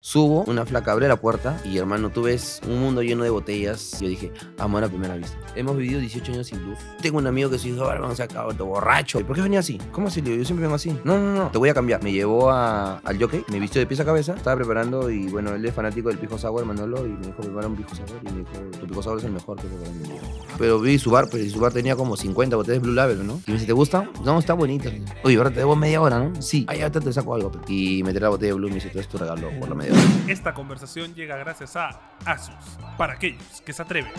Subo, una flaca abre la puerta y hermano, tú ves un mundo lleno de botellas. Yo dije, amor a primera vista. Hemos vivido 18 años sin luz. Tengo un amigo que se dijo, hermano, se acabó, borracho. ¿Y por qué venía así? ¿Cómo así? Yo siempre vengo así. No, no, no, te voy a cambiar. Me llevó a- al jockey, me vistió de pies a cabeza, estaba preparando y bueno, él es fanático del pisco sour, Manolo, y me dijo, prepara un pisco sour. Y me dijo, tu pisco sour es el mejor que en mi vida. Pero vi su bar, pero su bar tenía como 50 botellas Blue Label, ¿no? Y me dice, ¿te gusta? No, está bonita. Oye, ahora te debo media hora, ¿no? Sí. Ah, ya te, saco algo. Y me tiré la botella de Blue y me dice, tú es tu regalo por la media Esta conversación llega gracias a Asus, para aquellos que se atreven.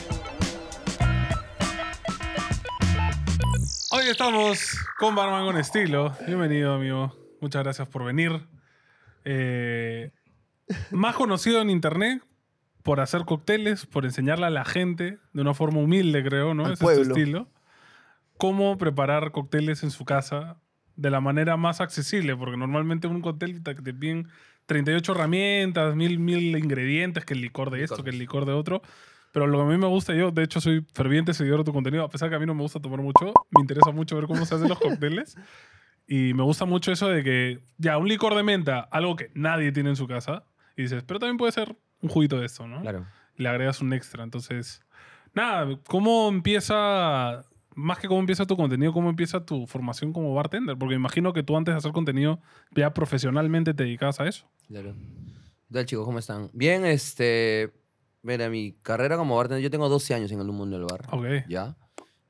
Hoy estamos con Barman con estilo. Bienvenido, amigo. Muchas gracias por venir. Eh, más conocido en internet por hacer cócteles, por enseñarle a la gente de una forma humilde, creo, ¿no? Al Ese es tu estilo. Cómo preparar cócteles en su casa de la manera más accesible, porque normalmente un cóctel te, te piden 38 herramientas, mil, mil ingredientes, que el licor de esto, que el licor de otro. Pero lo que a mí me gusta, yo de hecho soy ferviente seguidor de tu contenido, a pesar que a mí no me gusta tomar mucho, me interesa mucho ver cómo se hacen los cócteles. Y me gusta mucho eso de que, ya, un licor de menta, algo que nadie tiene en su casa, y dices, pero también puede ser un juguito de esto, ¿no? Claro. Le agregas un extra. Entonces, nada, ¿cómo empieza, más que cómo empieza tu contenido, cómo empieza tu formación como bartender? Porque imagino que tú antes de hacer contenido ya profesionalmente te dedicabas a eso. Claro. ¿Qué tal, chicos? ¿Cómo están? Bien, este. Mira, mi carrera como bartender, yo tengo 12 años en el mundo del bar. Ok. ¿Ya?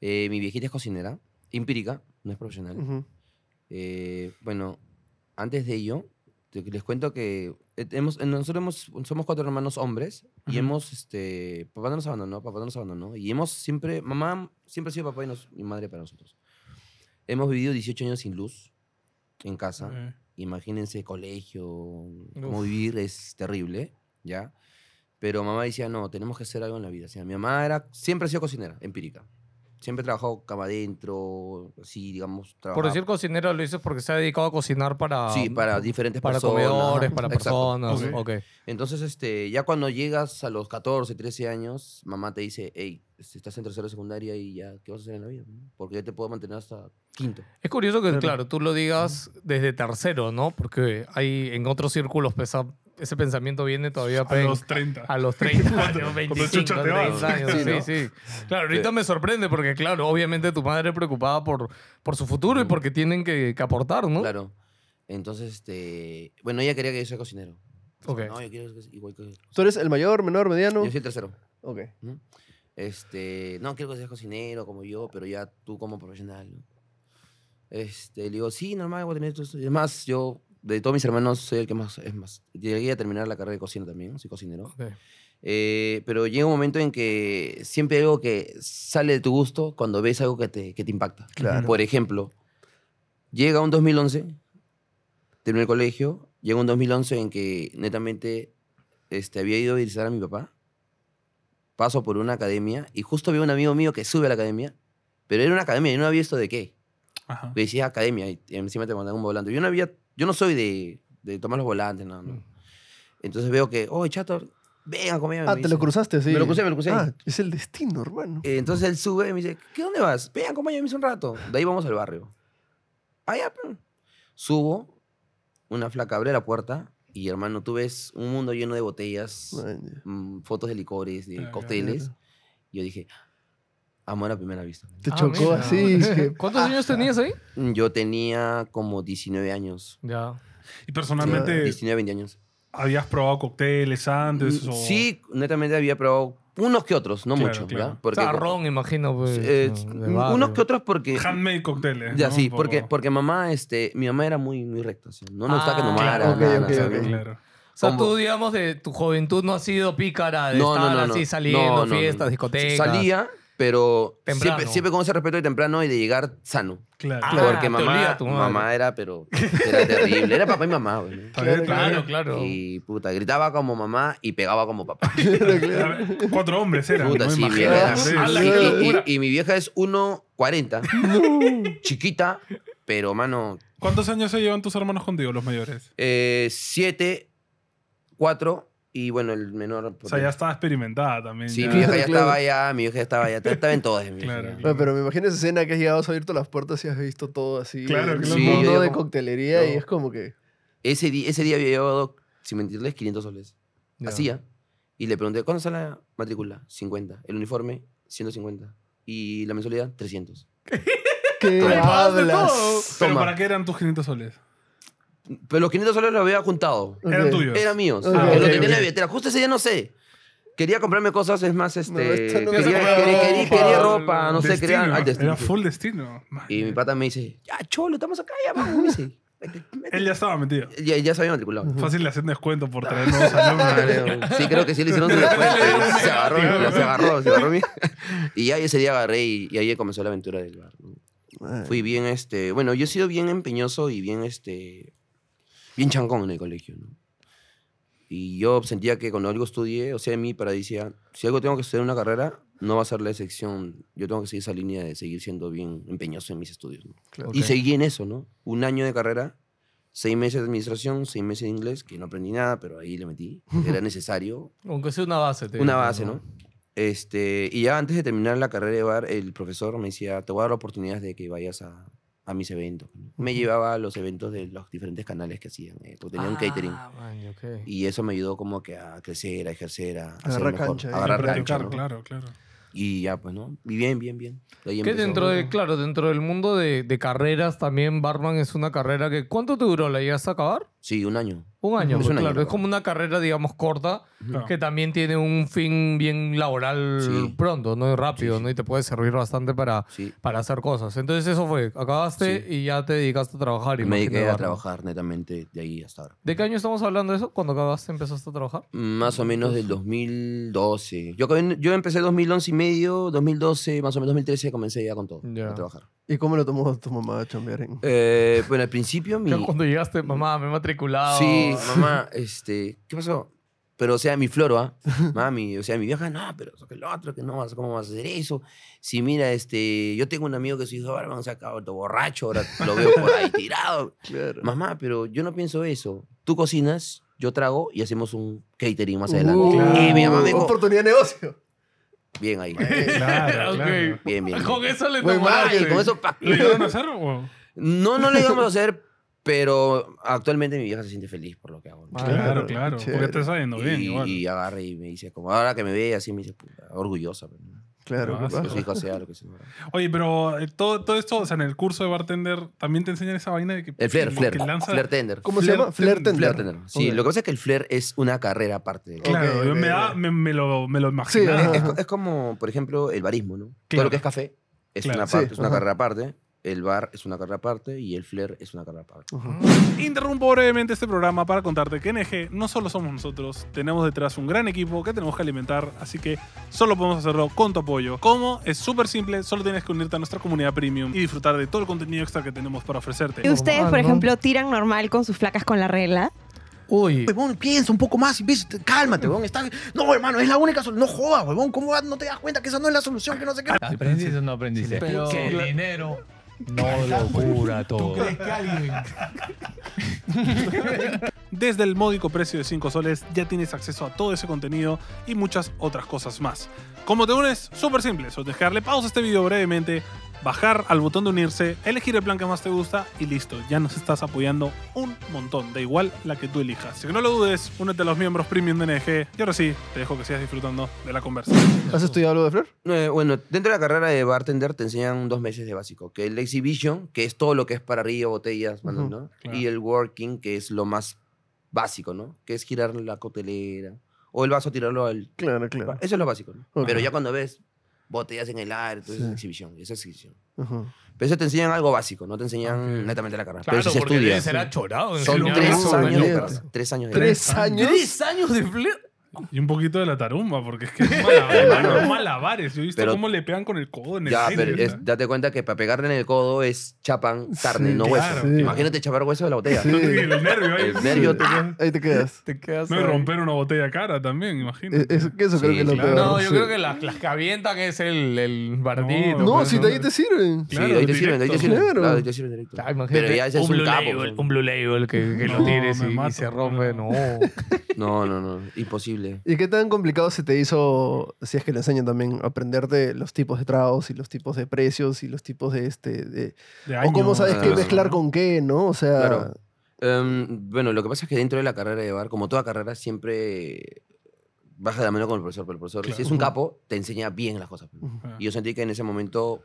Eh, mi viejita es cocinera, empírica, no es profesional. Eh, bueno, antes de ello, les cuento que eh, hemos, eh, nosotros hemos- somos cuatro hermanos hombres y Ujú. hemos, este, papá no nos abandonó, papá no nos abandonó y hemos siempre, mamá siempre ha sido papá y, nos- y madre para nosotros. Hemos vivido 18 años sin luz en casa. Ok. Imagínense colegio, cómo Uf. vivir es terrible, ¿ya? Pero mamá decía, no, tenemos que hacer algo en la vida. O sea, mi mamá era, siempre ha sido cocinera, empírica. Siempre trabajó cama adentro, así, digamos. Por decir cocinero, lo dices porque se ha dedicado a cocinar para, Sí, para diferentes para personas. comedores, ajá, para exacto. personas. Ok. ok. Entonces, este, ya cuando llegas a los 14, 13 años, mamá te dice, hey, estás en tercero de secundaria y ya, ¿qué vas a hacer en la vida? Porque yo te puedo mantener hasta quinto. Es curioso que, Claro. claro, tú lo digas desde tercero, ¿no? Porque hay en otros círculos pesa- ese pensamiento viene todavía A los 30. a los 30 años, Cuando 25, chucha te vas. 30 años. Sí, Sí, ¿no? sí. Claro, ahorita me sorprende porque, claro, obviamente tu madre preocupada por, por su futuro y porque tienen que, que aportar, ¿no? Claro. Entonces, este, bueno, ella quería que yo sea cocinero. Ok. No, yo quiero que sea igual que... ¿Tú eres el mayor, menor, mediano? Yo soy el tercero. Ok. ¿no? Este, no, quiero que seas cocinero como yo, pero ya tú como profesional, ¿no? Este, le digo, sí, normal, voy a tener esto. esto". Y Es más, yo, de todos mis hermanos, soy el que más, es más, llegué a terminar la carrera de cocina también, soy cocinero. Ok. Eh, pero llega un momento en que siempre hay algo que sale de tu gusto cuando ves algo que te, que te impacta. Claro. Por ejemplo, llega un 2011, terminé el colegio, llega un 2011 en que netamente este, había ido a visitar a mi papá, paso por una academia y justo veo un amigo mío que sube a la academia, pero era una academia y no había esto de qué. Ajá. Me decía academia y encima te mandaban un volante. Yo no había, yo no soy de, de tomar los volantes, no, no. Entonces veo que, oh, chato, ven a comer. Ah, te lo cruzaste, sí. Me lo crucé, me lo crucé. Ah, es el destino, hermano. Eh, entonces él sube y me dice, ¿qué dónde vas? Ven, acompáñame un rato. De ahí vamos al barrio. Allá, Subo, una flaca abre la puerta y hermano, tú ves un mundo lleno de botellas, Man, mm, fotos de licores, de cócteles. claro. Y yo dije, amor a primera vista. Te Ah, chocó mira. así. dije, ¿Cuántos ah, años tenías ahí? Yo tenía como 19 años. Ya. Y personalmente, 19, 20 años. ¿habías probado cócteles antes? Mm, o- Sí, netamente había probado unos que otros, no Claro, mucho. claro. ¿ya? Porque, o sea, ron, imagino. Pues, eh, de unos que otros porque... Handmade cócteles. Ya, ¿no? sí, Un porque, poco. porque mamá, este, mi mamá era muy, muy recta. sea, no nos Ah, tomara. claro, ok, nada, ok, ¿sabes? ok. Claro. O sea, como- tú, digamos, de tu juventud no has sido pícara de No, no, estar no, no. así saliendo, No, no, no, fiestas, discotecas. Salía, pero Temprano. siempre, siempre con ese respeto de temprano y de llegar sano. Claro. Ah, porque mamá, tu mamá era, pero era terrible. Era papá y mamá, güey. ¿no? Claro, claro. Y puta, gritaba como mamá y pegaba como papá. Cuatro hombres eran. Puta, ¿no? sí, vieja. Sí, Y, mi vieja es 1.40. Chiquita, pero mano, ¿Cuántos años se llevan tus hermanos contigo, los mayores? 7, 4 y bueno, el menor. O sea, ya estaba experimentada también. Sí, ya. mi vieja ya Claro. estaba allá, mi vieja ya estaba allá, estaba en todas. mi Claro, ya. claro. Pero me imagino esa escena que has llegado, has abierto las puertas y has visto todo así. Claro, el claro. Sí, digo de como- coctelería y no. es como que. Ese, día, ese día había llevado sin mentirles, 500 soles. Ya. Hacía. Y le pregunté, ¿cuándo sale la matrícula? 50. El uniforme, 150. Y la mensualidad, 300. ¿Qué pagaste hablas? todo. ¿Pero Toma. para qué eran tus 500 soles? Pero los 500 soles los había juntado. Eran tuyos. Eran míos. Ok, lo tenía en ok. la billetera. Justo ese día no sé. Quería comprarme cosas, es más, este. no quería, quería- quería- Ropa. no sé, quería. al destino, Era full destino. Man. Y mi pata me dice, ya, cholo, estamos acá, ya vamos. Me dice, "Vete, vete". Él ya estaba metido. ya, ya se había matriculado. Fácil le hacen descuento por traer nuevos alumnos. Sí, creo que sí le hicieron su descuento. Se agarró, se agarró, se agarró. mi- Y ya ese día agarré y, y ahí comenzó la aventura del bar. Fui bien, este, bueno, yo he sido bien empeñoso y bien, este, bien chancón en el colegio, ¿no? Y yo sentía que cuando algo estudié, o sea, en mí para decía, si algo tengo que estudiar en una carrera, no va a ser la excepción. Yo tengo que seguir esa línea de seguir siendo bien empeñoso en mis estudios, ¿no? claro. Y seguí en eso, ¿no? Un año de carrera, seis meses de administración, seis meses de inglés, que no aprendí nada, pero ahí le metí. Era necesario. Aunque sea una base. te Una base, ¿no? Este, y ya antes de terminar la carrera de bar, el profesor me decía, te voy a dar oportunidades de que vayas a, a mis eventos. ¿no? Me llevaba a los eventos de los diferentes canales que hacían, eh, porque tenía un catering. Ah, man, ok. Y eso me ayudó como que a crecer, a ejercer, a, Agarrar mejor, cancha, a agarrar cancha, ¿no? claro, claro. Y ya, pues, ¿no? Y bien, bien, bien. Ahí Que empezó. dentro de, claro, dentro del mundo de, de carreras también barman es una carrera que... ¿Cuánto te duró? ¿La llegaste a acabar? Sí, un año. Un año, Es pues, año, claro. Es como una carrera, digamos, corta, Claro. que también tiene un fin bien laboral Sí. pronto, ¿no? Rápido, Sí, sí. ¿no? Y te puede servir bastante para, Sí. para hacer cosas. Entonces eso fue, acabaste Sí. y ya te dedicaste a trabajar. Me imagino, dediqué a barman. trabajar netamente de ahí hasta ahora. ¿De qué año estamos hablando de eso? ¿Cuando acabaste empezaste a trabajar? Más o menos del 2012. Yo, yo empecé 2011 y medio, 2012, más o menos 2013 comencé ya con todo, Ya. a trabajar. ¿Y cómo lo tomó tu mamá a chambear en...? Eh, bueno, al principio mi... Cuando llegaste, mamá, me he matriculado. Sí, mamá, este, ¿qué pasó? Pero, o sea, mi floro, ¿ah? Mami, o sea, mi vieja, no, pero eso que el otro, que no, ¿cómo vas a hacer eso? Si mira, este, yo tengo un amigo que su hijo, ahora vamos a acabar todo borracho, ahora lo veo por ahí tirado. Claro. Mamá, pero yo no pienso eso. Tú cocinas, yo trago y hacemos un catering más adelante. Uh, Claro. Y mi mamá me dijo, Oportunidad de negocio. Bien ahí. Claro, Ok. claro. Bien, bien. Con eso le y con eso, pa. ¿Lo llegaron a hacer o...? No, no lo íbamos a hacer, pero actualmente mi vieja se siente feliz por lo que hago. ¿no? Ah, Claro, Claro, Porque te está yendo bien y, igual. y agarra y me dice, como ahora que me ve así, me dice, puta, orgullosa. ¿no? Claro. Sí, paja. Que su hijo sea lo que sea. Oye, pero eh, todo, todo esto, o sea, en el curso de bartender, también te enseñan esa vaina de que... El flair, flair, lanza- flair tender. ¿Cómo se llama? Flair tender. Flair tender. Sí, Ok. lo que pasa es que el flair es una carrera aparte. Claro, Ok, yo ok, me, da, me, me lo, me lo imaginaba. ajá. Es, es como, por ejemplo, el barismo, ¿no? Todo Claro. lo que es café es Claro. una Sí, parte, es una ajá. carrera aparte. El bar es una carrera aparte y el flair es una carrera aparte. Ujú. Interrumpo brevemente este programa para contarte que NG no solo somos nosotros, tenemos detrás un gran equipo que tenemos que alimentar, así que solo podemos hacerlo con tu apoyo. ¿Cómo? Es súper simple, solo tienes que unirte a nuestra comunidad premium y disfrutar de todo el contenido extra que tenemos para ofrecerte. ¿Y ustedes, por ejemplo, tiran normal con sus flacas con la regla? Uy, Huevón, piensa un poco más y cálmate, huevón. Está... No, hermano, es la única solución. No jodas, huevón. ¿Cómo no te das cuenta que esa no es la solución? Que no sé qué. ¿Aprendiste o no aprendiste? Pero- que el dinero no lo cura todo. Desde el módico precio de 5 soles ya tienes acceso a todo ese contenido y muchas otras cosas más. ¿Cómo te unes? Súper simple, solo que darle pausa a este video brevemente, bajar al botón de unirse, elegir el plan que más te gusta y listo, ya nos estás apoyando un montón, da igual la que tú elijas. Que no lo dudes, únete a los miembros premium de NG y ahora sí, te dejo que sigas disfrutando de la conversación. ¿Has estudiado algo de Flair? Eh, bueno, dentro de la carrera de bartender te enseñan dos meses de básico, que el exhibition, que es todo lo que es para arriba, botellas, ¿no? claro. Y el working, que es lo más básico, ¿no? Que es girar la cotelera o el vaso tirarlo al... Claro, claro. Eso es lo básico. Pero ya cuando ves botellas en el aire, entonces Sí. es exhibición, es exhibición. Pero eso te enseñan algo básico, no te enseñan Ok. netamente la carrera. claro, pero eso se porque estudia. debe ser achorado. Son tres eso, años de. Tres años de ¿Tres años? ¿Tres años de flair? Y un poquito de la tarumba, porque es que es malabares, malabares. Yo he visto Pero- cómo le pegan con el codo en el Ya, aire, pero date cuenta que para pegarle en el codo es chapan carne, Sí, no claro, hueso. sí. Imagínate chapar hueso de la botella. Sí. Te- el nervio ahí. El nervio, Sí. Ahí te quedas. Te quedas No, y ahí. romper una botella cara también, imagínate. Eso, que eso creo Sí, que es lo claro. peor. No, yo sí. creo que las, las que avientan es el, el bardito. No, No, pues, si de ahí te sirven. Sí, Claro, de ahí te sirven, de ahí te sirven. Claro. Ahí te sirven directo. Ah, imagínate, Pero ya ese es un capo. label, un blue label que, lo No, tires y, se rompe. No. No, no, no, imposible. ¿Y qué tan complicado se te hizo, si es que le enseñan también, aprenderte los tipos de tragos y los tipos de precios y los tipos de este... De, De o cómo sabes qué mezclar ¿no? con qué, ¿no? O sea... Claro. Em, bueno, lo que pasa es que dentro de la carrera de bar, como toda carrera, siempre baja de la mano con el profesor. Pero el profesor, si Claro. es un capo, te enseña bien las cosas. pues. Ujú. Ah. Y yo sentí que en ese momento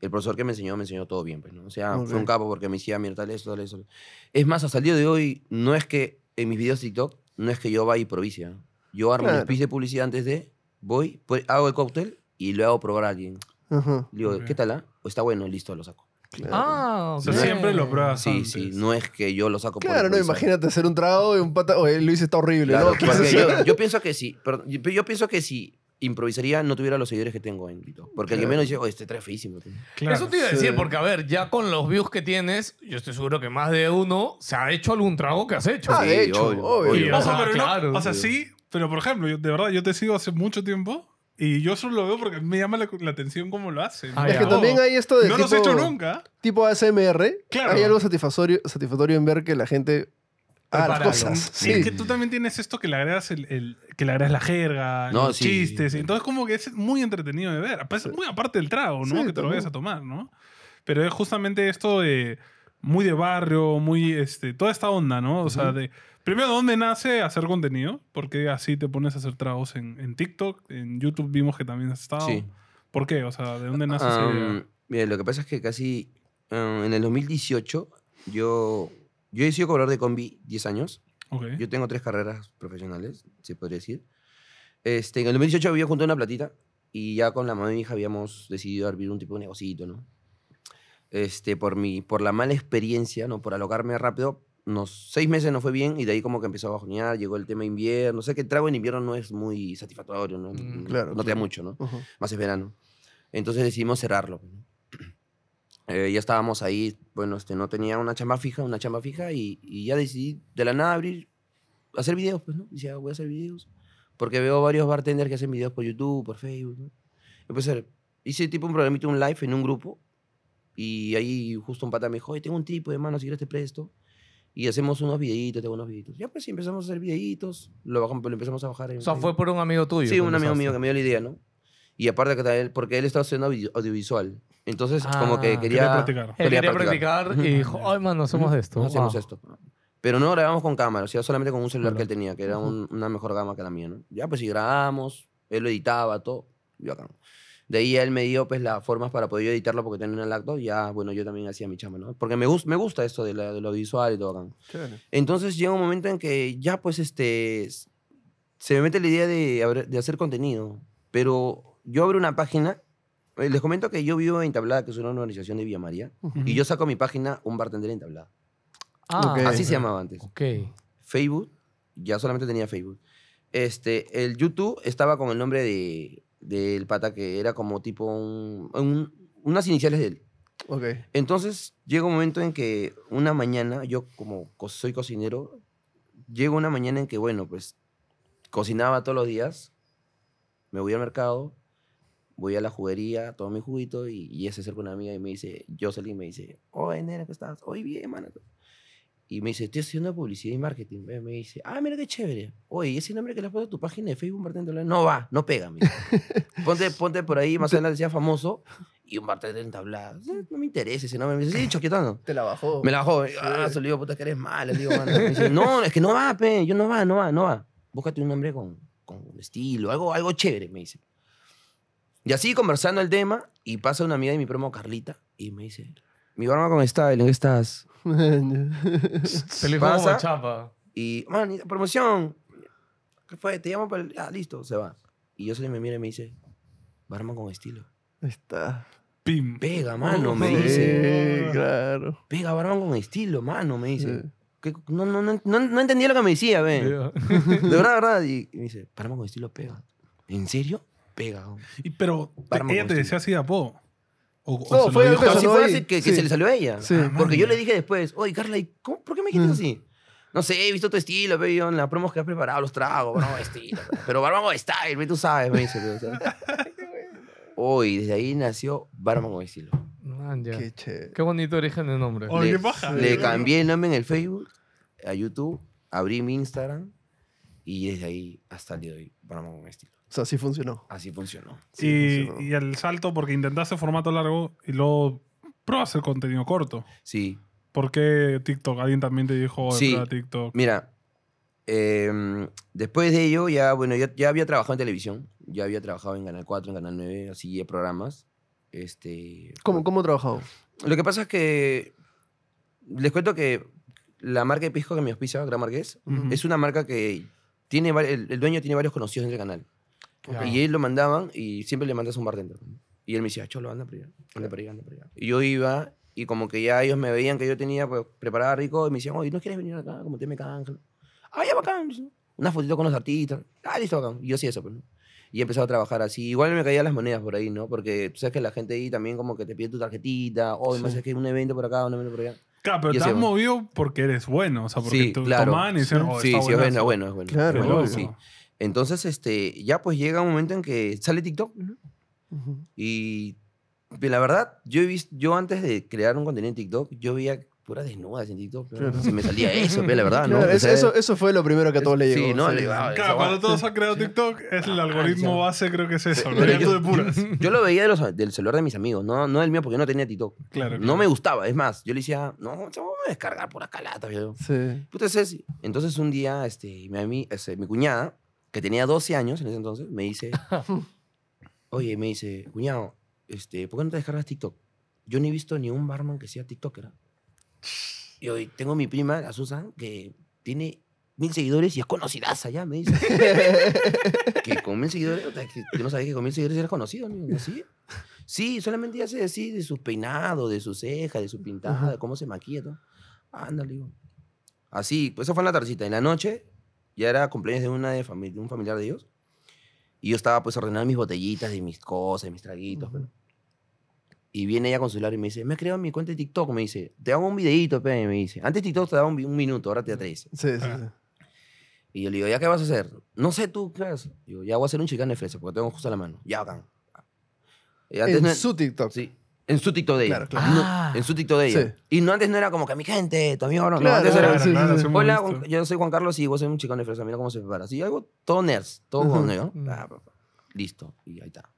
el profesor que me enseñó, me enseñó todo bien. Pues, ¿no? O sea, Ok. fue un capo porque me decía, mira, tal esto, tal eso. Es más, hasta el día de hoy, no es que en mis videos de TikTok, no es que yo vaya y improvise. ¿no? Yo armo Claro. un speech de publicidad antes de, voy, pues, hago el cóctel y lo hago probar a alguien. Ajá. Le digo, Ok. ¿qué tal? ah? ¿O está bueno? Listo, lo saco. Claro. Ah, O sea, siempre lo pruebas Sí, antes. sí, no es que yo lo saco por Claro, no, improvisar. imagínate hacer un trago y un pata. Oye, Luis está horrible, Claro, ¿no? Yo, yo pienso que sí, pero yo, yo pienso que si improvisaría no tuviera los seguidores que tengo en TikTok. Porque el que Claro. menos dice, oh, este trae feísimo. tío". Claro. Eso te iba a Sí. decir, porque a ver, ya con los views que tienes, yo estoy seguro que más de uno se ha hecho algún trago que has hecho. Ah, Sí, de hecho, obvio, obvio. obvio. O sea, Ah, pero no- claro. o sea, sí, pero por ejemplo, yo, de verdad, yo te sigo hace mucho tiempo y yo solo lo veo porque me llama la, la atención cómo lo hacen. Ah, Es ya. que también hay esto de No tipo, los he hecho nunca. tipo ASMR. Claro. Hay algo satisfactorio, satisfactorio en ver que la gente haga las cosas. Sí. Es que tú también tienes esto que le agregas el, el- que le agregas la jerga, No, los sí. chistes. y Entonces, como que es muy entretenido de ver. Pues, Muy aparte del trago, ¿no? Sí, que te lo también. vayas a tomar, ¿no? Pero es justamente esto de muy de barrio, muy este, toda esta onda, ¿no? O sea, de primero, ¿de dónde nace hacer contenido? Porque así te pones a hacer tragos en, en TikTok, en YouTube vimos que también has estado. Sí. ¿Por qué? O sea, ¿de dónde nace esa idea? Am, mira, lo que pasa es que casi en el 2018 yo, yo he sido cobrador de combi 10 años. Ok. Yo tengo tres carreras profesionales, se podría decir. Este, en el 2018 había juntado una platita y ya con la mamá de mi hija habíamos decidido abrir un tipo de negocito, ¿no? Este, por, mi, por la mala experiencia, ¿no? Por alocarme rápido, unos seis meses no fue bien y de ahí como que empezó a bajonear, llegó el tema invierno. Sé que el trago en invierno no es muy satisfactorio, ¿no? Mm, claro, no te da claro. mucho, ¿no? Ujú. más es verano. Entonces decidimos cerrarlo. Eh, ya estábamos ahí, bueno, este, no tenía una chamba fija, una chamba fija, y, y ya decidí de la nada abrir, hacer videos, pues, ¿no? Decía, voy a hacer videos. Porque veo varios bartenders que hacen videos por YouTube, por Facebook, ¿no? Empecé hice tipo un programita, un live en un grupo, y ahí justo un pata me dijo, oye, tengo un tipo de mano, si quieres te presto. Y hacemos unos videitos, tengo unos videitos. Ya pues sí, empezamos a hacer videitos, lo, bajamos, lo empezamos a bajar en O sea, fue por un amigo tuyo. Sí, que un amigo mío que me dio la idea, ¿no? Y aparte que también, porque él estaba haciendo audio- audiovisual. Entonces, como que Ah. quería... Quería practicar. Él quería practicar. practicar y dijo, ay, mano, hacemos Ujú, esto. Hacemos Wow. esto. Pero no grabamos con cámara, o sea, solamente con un celular Claro. que él tenía, que era un- una mejor gama que la mía, ¿no? Ya, pues, si grabamos, él lo editaba, todo. Yo acá. De ahí él me dio, pues, las formas para poder yo editarlo porque tenía una laptop. Y ya, bueno, yo también hacía mi chamba, ¿no? Porque me, gus- me gusta esto de, la- de lo visual y todo acá. Entonces llega un momento en que ya, pues, este, se me mete la idea de, de hacer contenido. Pero yo abro una página, eh, les comento que yo vivo en Tablada, que es una organización de Villa María, y yo saco a mi página Un Bartender en Tablada. Ah, Ok. Así se llamaba antes. Ok. Facebook, ya solamente tenía Facebook. Este, el YouTube estaba con el nombre de del pata que era como tipo un- un- unas iniciales de él. Ok. Entonces llega un momento en que una mañana, yo como co- soy cocinero, llega una mañana en que, bueno, pues cocinaba todos los días, me voy al mercado, voy a la juguería, tomo mi juguito y, y ella se acerca una amiga y me dice, Jocelyn me dice, oye, nena, ¿qué estás? Oye, bien, mano. Y me dice, estoy haciendo publicidad y marketing. Me dice, ah, mira qué chévere. Oye, ¿y ese nombre que le has puesto a tu página de Facebook, Bartender Tablada? No va, no pega. me ponte, ponte por ahí, más adelante decía famoso, y un bartender en tablada. No me interesa ese nombre. Me dice, sí, choquetando. Te la bajó. Me la bajó. Ah, se le digo, puta, que eres mala. Le digo, mano. Me dice, no, es que no va, pe. Yo no va, no va, no va. Búscate un nombre con, con estilo, algo, algo chévere, me dice. Y así conversando el tema, y pasa una amiga de mi promo, Carlita, y me dice, mi barba con style, ¿en qué estás? Se le dijo como Pasa. chapa. Y, man, promoción. ¿Qué fue? Te llamo para el... Ah, listo, se va. Y yo se me mira y me dice, barman con estilo. Está. Pim. Pega, mano, me Sí, dice. claro. Pega, barman con estilo, mano, me dice. Sí. ¿Qué- No, no, no, no, no entendía lo que me decía, ve. De verdad, de verdad. Y, y me dice, barman con estilo pega. ¿En serio? Pega. Y, pero ella te decía así de apodo. O, o No, fue algo Así fue así que, que Sí. se le salió a ella. Sí. Ah, Porque yo le dije después, oye, Carla, ¿y cómo- ¿por qué me dijiste Mm. así? No sé, he visto tu estilo, yo en las promos que has preparado, los tragos, con estilo. Pero barman con style, tú sabes, me dice. ve, o sea. Hoy, desde ahí nació Barman con estilo. Man, ya. Qué chévere. Qué bonito origen de nombre. Oye, le, qué paja. le cambié el nombre en el Facebook, a YouTube, abrí mi Instagram y desde ahí hasta el día de hoy, Barman con estilo. Sea, sí funcionó. Así funcionó. Sí, y, funcionó. y el salto, porque intentaste formato largo y luego probaste el contenido corto. Sí. ¿Por qué TikTok? ¿Alguien también te dijo Sí. prueba TikTok? Mira, em, después de ello, ya, bueno, ya, ya había trabajado en televisión. Ya había trabajado en Canal 4, en Canal 9, así de programas. Este, ¿Cómo, cómo trabajado? Lo que pasa es que les cuento que la marca de pisco que me auspicia, Gran Marqués, Ujú. es una marca que tiene el, el dueño tiene varios conocidos en el canal. Ya. Y él lo mandaban y siempre le mandas un bartender. Y él me decía, cholo, anda para allá, anda para allá, anda para allá. Y yo iba y como que ya ellos me veían que yo tenía pues, preparada rico y me decían, oye, ¿no quieres venir acá? Como te me canje. Ah, ya, bacán. Una fotito con los artistas. Ah, listo, bacán. Y yo sí eso, pues, ¿no? Y he empezado a trabajar así. Igual me caían las monedas por ahí, ¿no? Porque tú sabes que la gente ahí también como que te pide tu tarjetita. O Sí. más es que un evento por acá, un evento por allá. Claro, pero Y te has movido porque eres bueno. O sea, porque Sí, te claro. tomaban y decían, oh, sí, está sí, es bueno, es bueno, es bueno. Claro, loco. Sí. Entonces, este, ya pues llega un momento en que sale TikTok. ¿no? Ujú. Y pues, la verdad, yo he visto, yo antes de crear un contenido en TikTok, yo veía puras desnudas en TikTok. Claro. Se me salía eso, pero la verdad, ¿no? Claro, O es- sea, eso, eso fue lo primero que a todos le llegó. Sí, no, sí. le digo, ah, Claro, esa cuando todos han creado TikTok, es el Ah, algoritmo ya. base, creo que es eso. Pero yo- tú depuras. Yo lo veía de los- del celular de mis amigos, no, no del mío porque no tenía TikTok. Claro, No me gustaba, es más, yo le decía, no, se va a descargar por acá lata, viejo". Sí. Puta, ese- Entonces un día, este, mi, este, mi cuñada, que tenía 12 años en ese entonces, me dice, oye, me dice, cuñado, este, ¿por qué no te descargas TikTok? Yo no he visto ni un barman que sea TikToker. Y hoy tengo mi prima, Susan, que tiene mil seguidores y es conocidaza ya, me dice. que con mil seguidores, o sea, que yo no sabía que con mil seguidores eras conocido, ¿no? ¿Así? Sí, solamente hace así de sus peinados, de sus cejas, de su pintada, de cómo se maquilla, todo. Ándale, digo. Así, pues eso fue en la tardecita. En la noche, ya era cumpleaños de, una de, fami- de un familiar de ellos. Y yo estaba pues ordenando mis botellitas de mis cosas, mis traguitos. Ujú. pues. Y viene ella con su celular y me dice, me he creado mi cuenta de TikTok. Me dice, te hago un videíto, pe", me dice. Antes TikTok te daba un, un minuto, ahora te da tres. Sí, sí, Ah. sí. Y yo le digo, ¿ya qué vas a hacer? No sé tú, ¿qué vas? Digo, ya voy a hacer un chicane de fresa porque tengo justo a la mano. Ya, bacán. Y antes En no- su TikTok. Sí. En su TikTok de ella. Claro, claro. No, Ah. en su TikTok de ella. Sí. Y no antes no era como que mi gente, tu amigo, no. no, Claro, antes claro, era, sí, sí, sí. Hola. Juan- yo soy Juan Carlos y vos soy un chicón de fresa. Mira cómo se prepara. Así, algo todo nerds, todo Ujú. con negro. Mm. Pa, pa, pa. Listo. Y ahí está.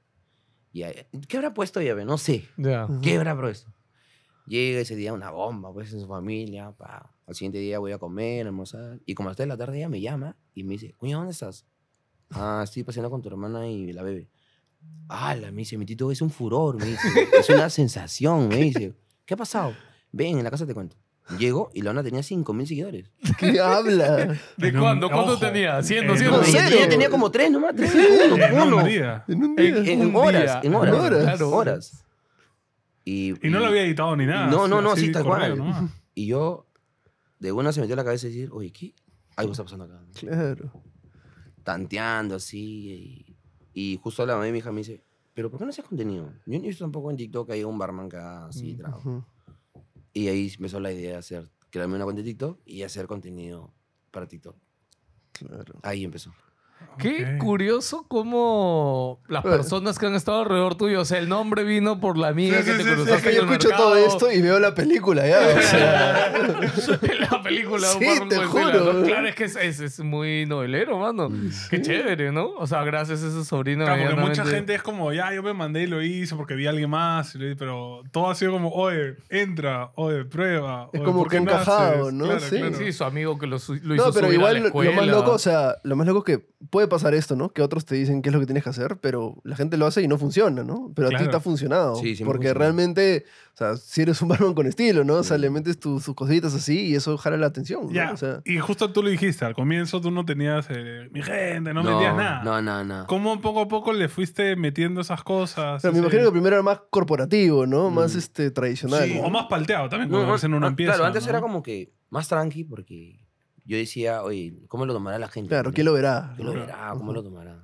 Y ahí- ¿Qué habrá puesto ella? ve? No sé. Ya. ¿Qué habrá puesto? Llega ese día una bomba, pues, en su familia. Pa. Al siguiente día voy a comer, a almorzar. Y como hasta de la tarde ella me llama y me dice, cuñado, ¿dónde estás? Ah, estoy paseando con tu hermana y la bebé. Ah, me dice, mi tito es un furor, me dice. Es una sensación, me dice. ¿Qué ha pasado? Ven, en la casa te cuento. Llego y la ona tenía 5.000 seguidores. ¿Qué habla? ¿De cuándo? ¿Cuánto ojo, tenía? ¿100, en 200? un- ella, cero. ella tenía como tres nomás, tres, uno, En un día. En un día. En, en Un horas, día. en horas. En horas. Claro, horas. Y, Y no lo había editado ni nada. No, no, no, así sí, tal cual. nomás. Y yo, de una se metió a la cabeza y decir, oye, ¿qué? Algo está pasando acá. Claro. Tanteando así. Y, y justo la mamá de mi hija me dice, ¿pero por qué no haces contenido? Yo visto tampoco en TikTok haya un barman que haga así, Mm, trago. Y ahí empezó la idea de hacer, crearme una cuenta de TikTok y hacer contenido para TikTok. Claro. Ahí empezó. Qué curioso cómo las Bueno. personas que han estado alrededor tuyo, o sea, el nombre vino por la amiga Sí, que sí, te sí, cruzaste Es que yo escucho todo esto y veo la película ya. O sea, la película Sí, te de juro. Claro, es que es, es- es muy novelero, mano. Qué chévere, ¿no? O sea, gracias a ese sobrino. Claro, porque mucha gente es como, ya, yo me mandé y lo hice porque vi a alguien más, pero todo ha sido como, oye, entra, oye, prueba. Es oye, como ¿por que encajado, haces?". ¿no? Claro, Sí. claro. Sí, su amigo que lo, hizo no, pero subir a igual la lo, lo más loco, o sea, lo más loco es que puede pasar esto, ¿no? Que otros te dicen qué es lo que tienes que hacer, pero la gente lo hace y no funciona, ¿no? Pero a ti Claro. te ha funcionado. Sí, siempre porque funciona. realmente, o sea, si eres un barman con estilo, ¿no? O sea, Sí. le metes tus, tus cositas así y eso jala la atención, ¿no? Ya, O sea, y justo tú lo dijiste, al comienzo tú no tenías, eh, mi gente, no, metías nada. No, no, no. ¿Cómo poco a poco le fuiste metiendo esas cosas? pero me imagino que primero era más corporativo, ¿no? Más Mm. este, tradicional. Sí, ¿no? o más palteado también, No, cuando no, recién uno ah, empieza. Claro, antes ¿no? era como que más tranqui porque yo decía, oye, ¿cómo lo tomará la gente? Claro. ¿quién lo verá? ¿Quién lo verá? ¿Cómo lo tomará?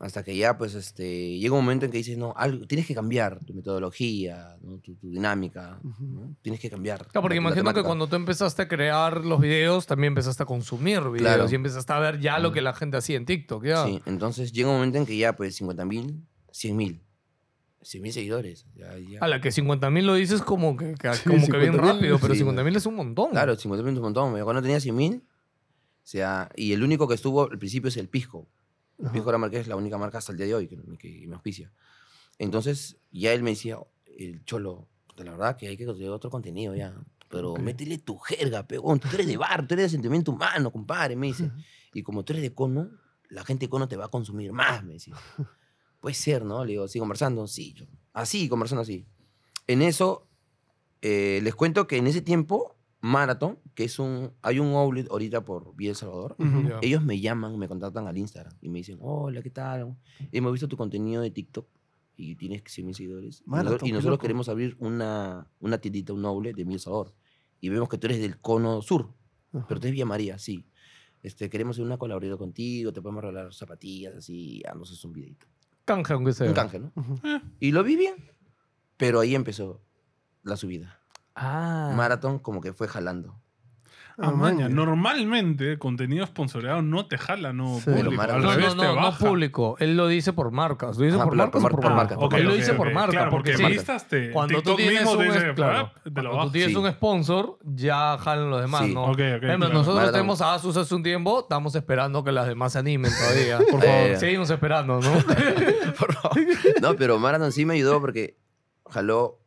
Hasta que ya, pues, este, llega un momento en que dices, no, algo, tienes que cambiar tu metodología, ¿no? tu, tu dinámica, ¿no? Tienes que cambiar. Claro, porque la- la imagino que cuando tú empezaste a crear los videos, también empezaste a consumir videos Claro. y empezaste a ver ya lo Mm. que la gente hacía en TikTok, ¿ya? Sí, entonces llega un momento en que ya, pues, 50 mil, 100 mil. 100 mil seguidores. Ya, ya. A la que 50 mil lo dices como que, que- Sí, como que bien 50.000, rápido, pero sí. 50 mil es un montón. Claro, 50 mil es un montón. Cuando tenía 100 mil, o sea, y el único que estuvo al principio es el Pisco. El Ajá. Pisco de la marca es la única marca hasta el día de hoy que, que me auspicia. Entonces, ya él me decía, el cholo, de la verdad que hay que conseguir otro contenido ya. pero métele tu jerga, pegón. Tú eres de bar, tú eres de sentimiento humano, compadre, me dice. Y como tú eres de cono, la gente de cono te va a consumir más, me decía. Puede ser, ¿no? Le digo, ¿sí conversando? Sí. Yo, así, conversando así. En eso, eh, les cuento que en ese tiempo, Marathon, que es un... Hay un outlet ahorita por Vía El Salvador. Ellos me llaman, me contactan al Instagram y me dicen, hola, ¿qué tal? Hemos visto tu contenido de TikTok y tienes 100 mil seguidores. Y Marathon, nosotros- y nosotros queremos abrir una, una tiendita, un noble de Mil Sabor. Y vemos que tú eres del cono sur, pero tú eres Villa María, sí. Este, queremos hacer una colaboración contigo, te podemos regalar zapatillas, así, ya nos haces un videito. Canje, aunque sea. Un canje, ¿no? Ujú. Y lo vi bien, pero ahí empezó la subida. Ah. Marathon como que fue jalando. Ah, maña. Normalmente, contenido sponsoreado no te jala, no Sí. público. Pero Al No, revés, no, te no, no baja. público. Él lo dice por marcas. ¿Lo dice Ajá, por por- marcas por o por por por Él lo dice Ok, por ok, marca. Claro, porque porque sí, te, cuando tú TikTok tienes mismo un, te dice, claro, "Ah, te lo cuando tú bajo". tienes Sí. un sponsor, ya jalan los demás, Sí. ¿no? Ok, ok, Por ejemplo, claro. nosotros Marathon. tenemos a Asus hace un tiempo, estamos esperando que las demás se animen todavía. Por favor. Seguimos esperando, ¿no? Por favor. No, pero Marathon sí me ayudó porque jaló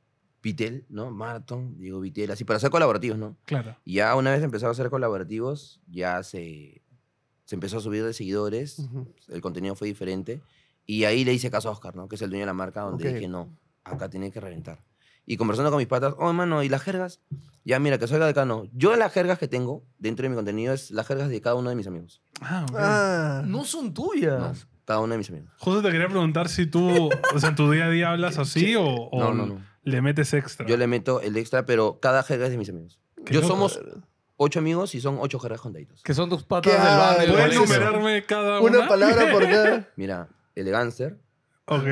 Vitel, ¿no? Marathon, digo Vitel, así para hacer colaborativos, ¿no? Claro. Y ya una vez empezaron a hacer colaborativos, ya se, se empezó a subir de seguidores, Ujú. el contenido fue diferente. Y ahí le hice caso a Oscar, ¿no? Que es el dueño de la marca, donde Ok. dije, no, acá tiene que reventar. Y conversando con mis patas, oh, hermano, ¿y las jergas? Ya, mira, que salga de acá, no. Yo las jergas que tengo dentro de mi contenido es las jergas de cada uno de mis amigos. Ah, ok. Ah, no son No, tuyas. cada uno de mis amigos. Justo te quería preguntar si tú, o sea, en tu día a día hablas así o, o No, no, no. Le metes extra. Yo le meto el extra, pero cada jerga es de mis amigos. Qué Yo loco. somos ocho amigos y son ocho jergas contaditos. Que son tus patas ¿Qué del barrio. cada una? una palabra por cada. Mira, elegáncer, Ok,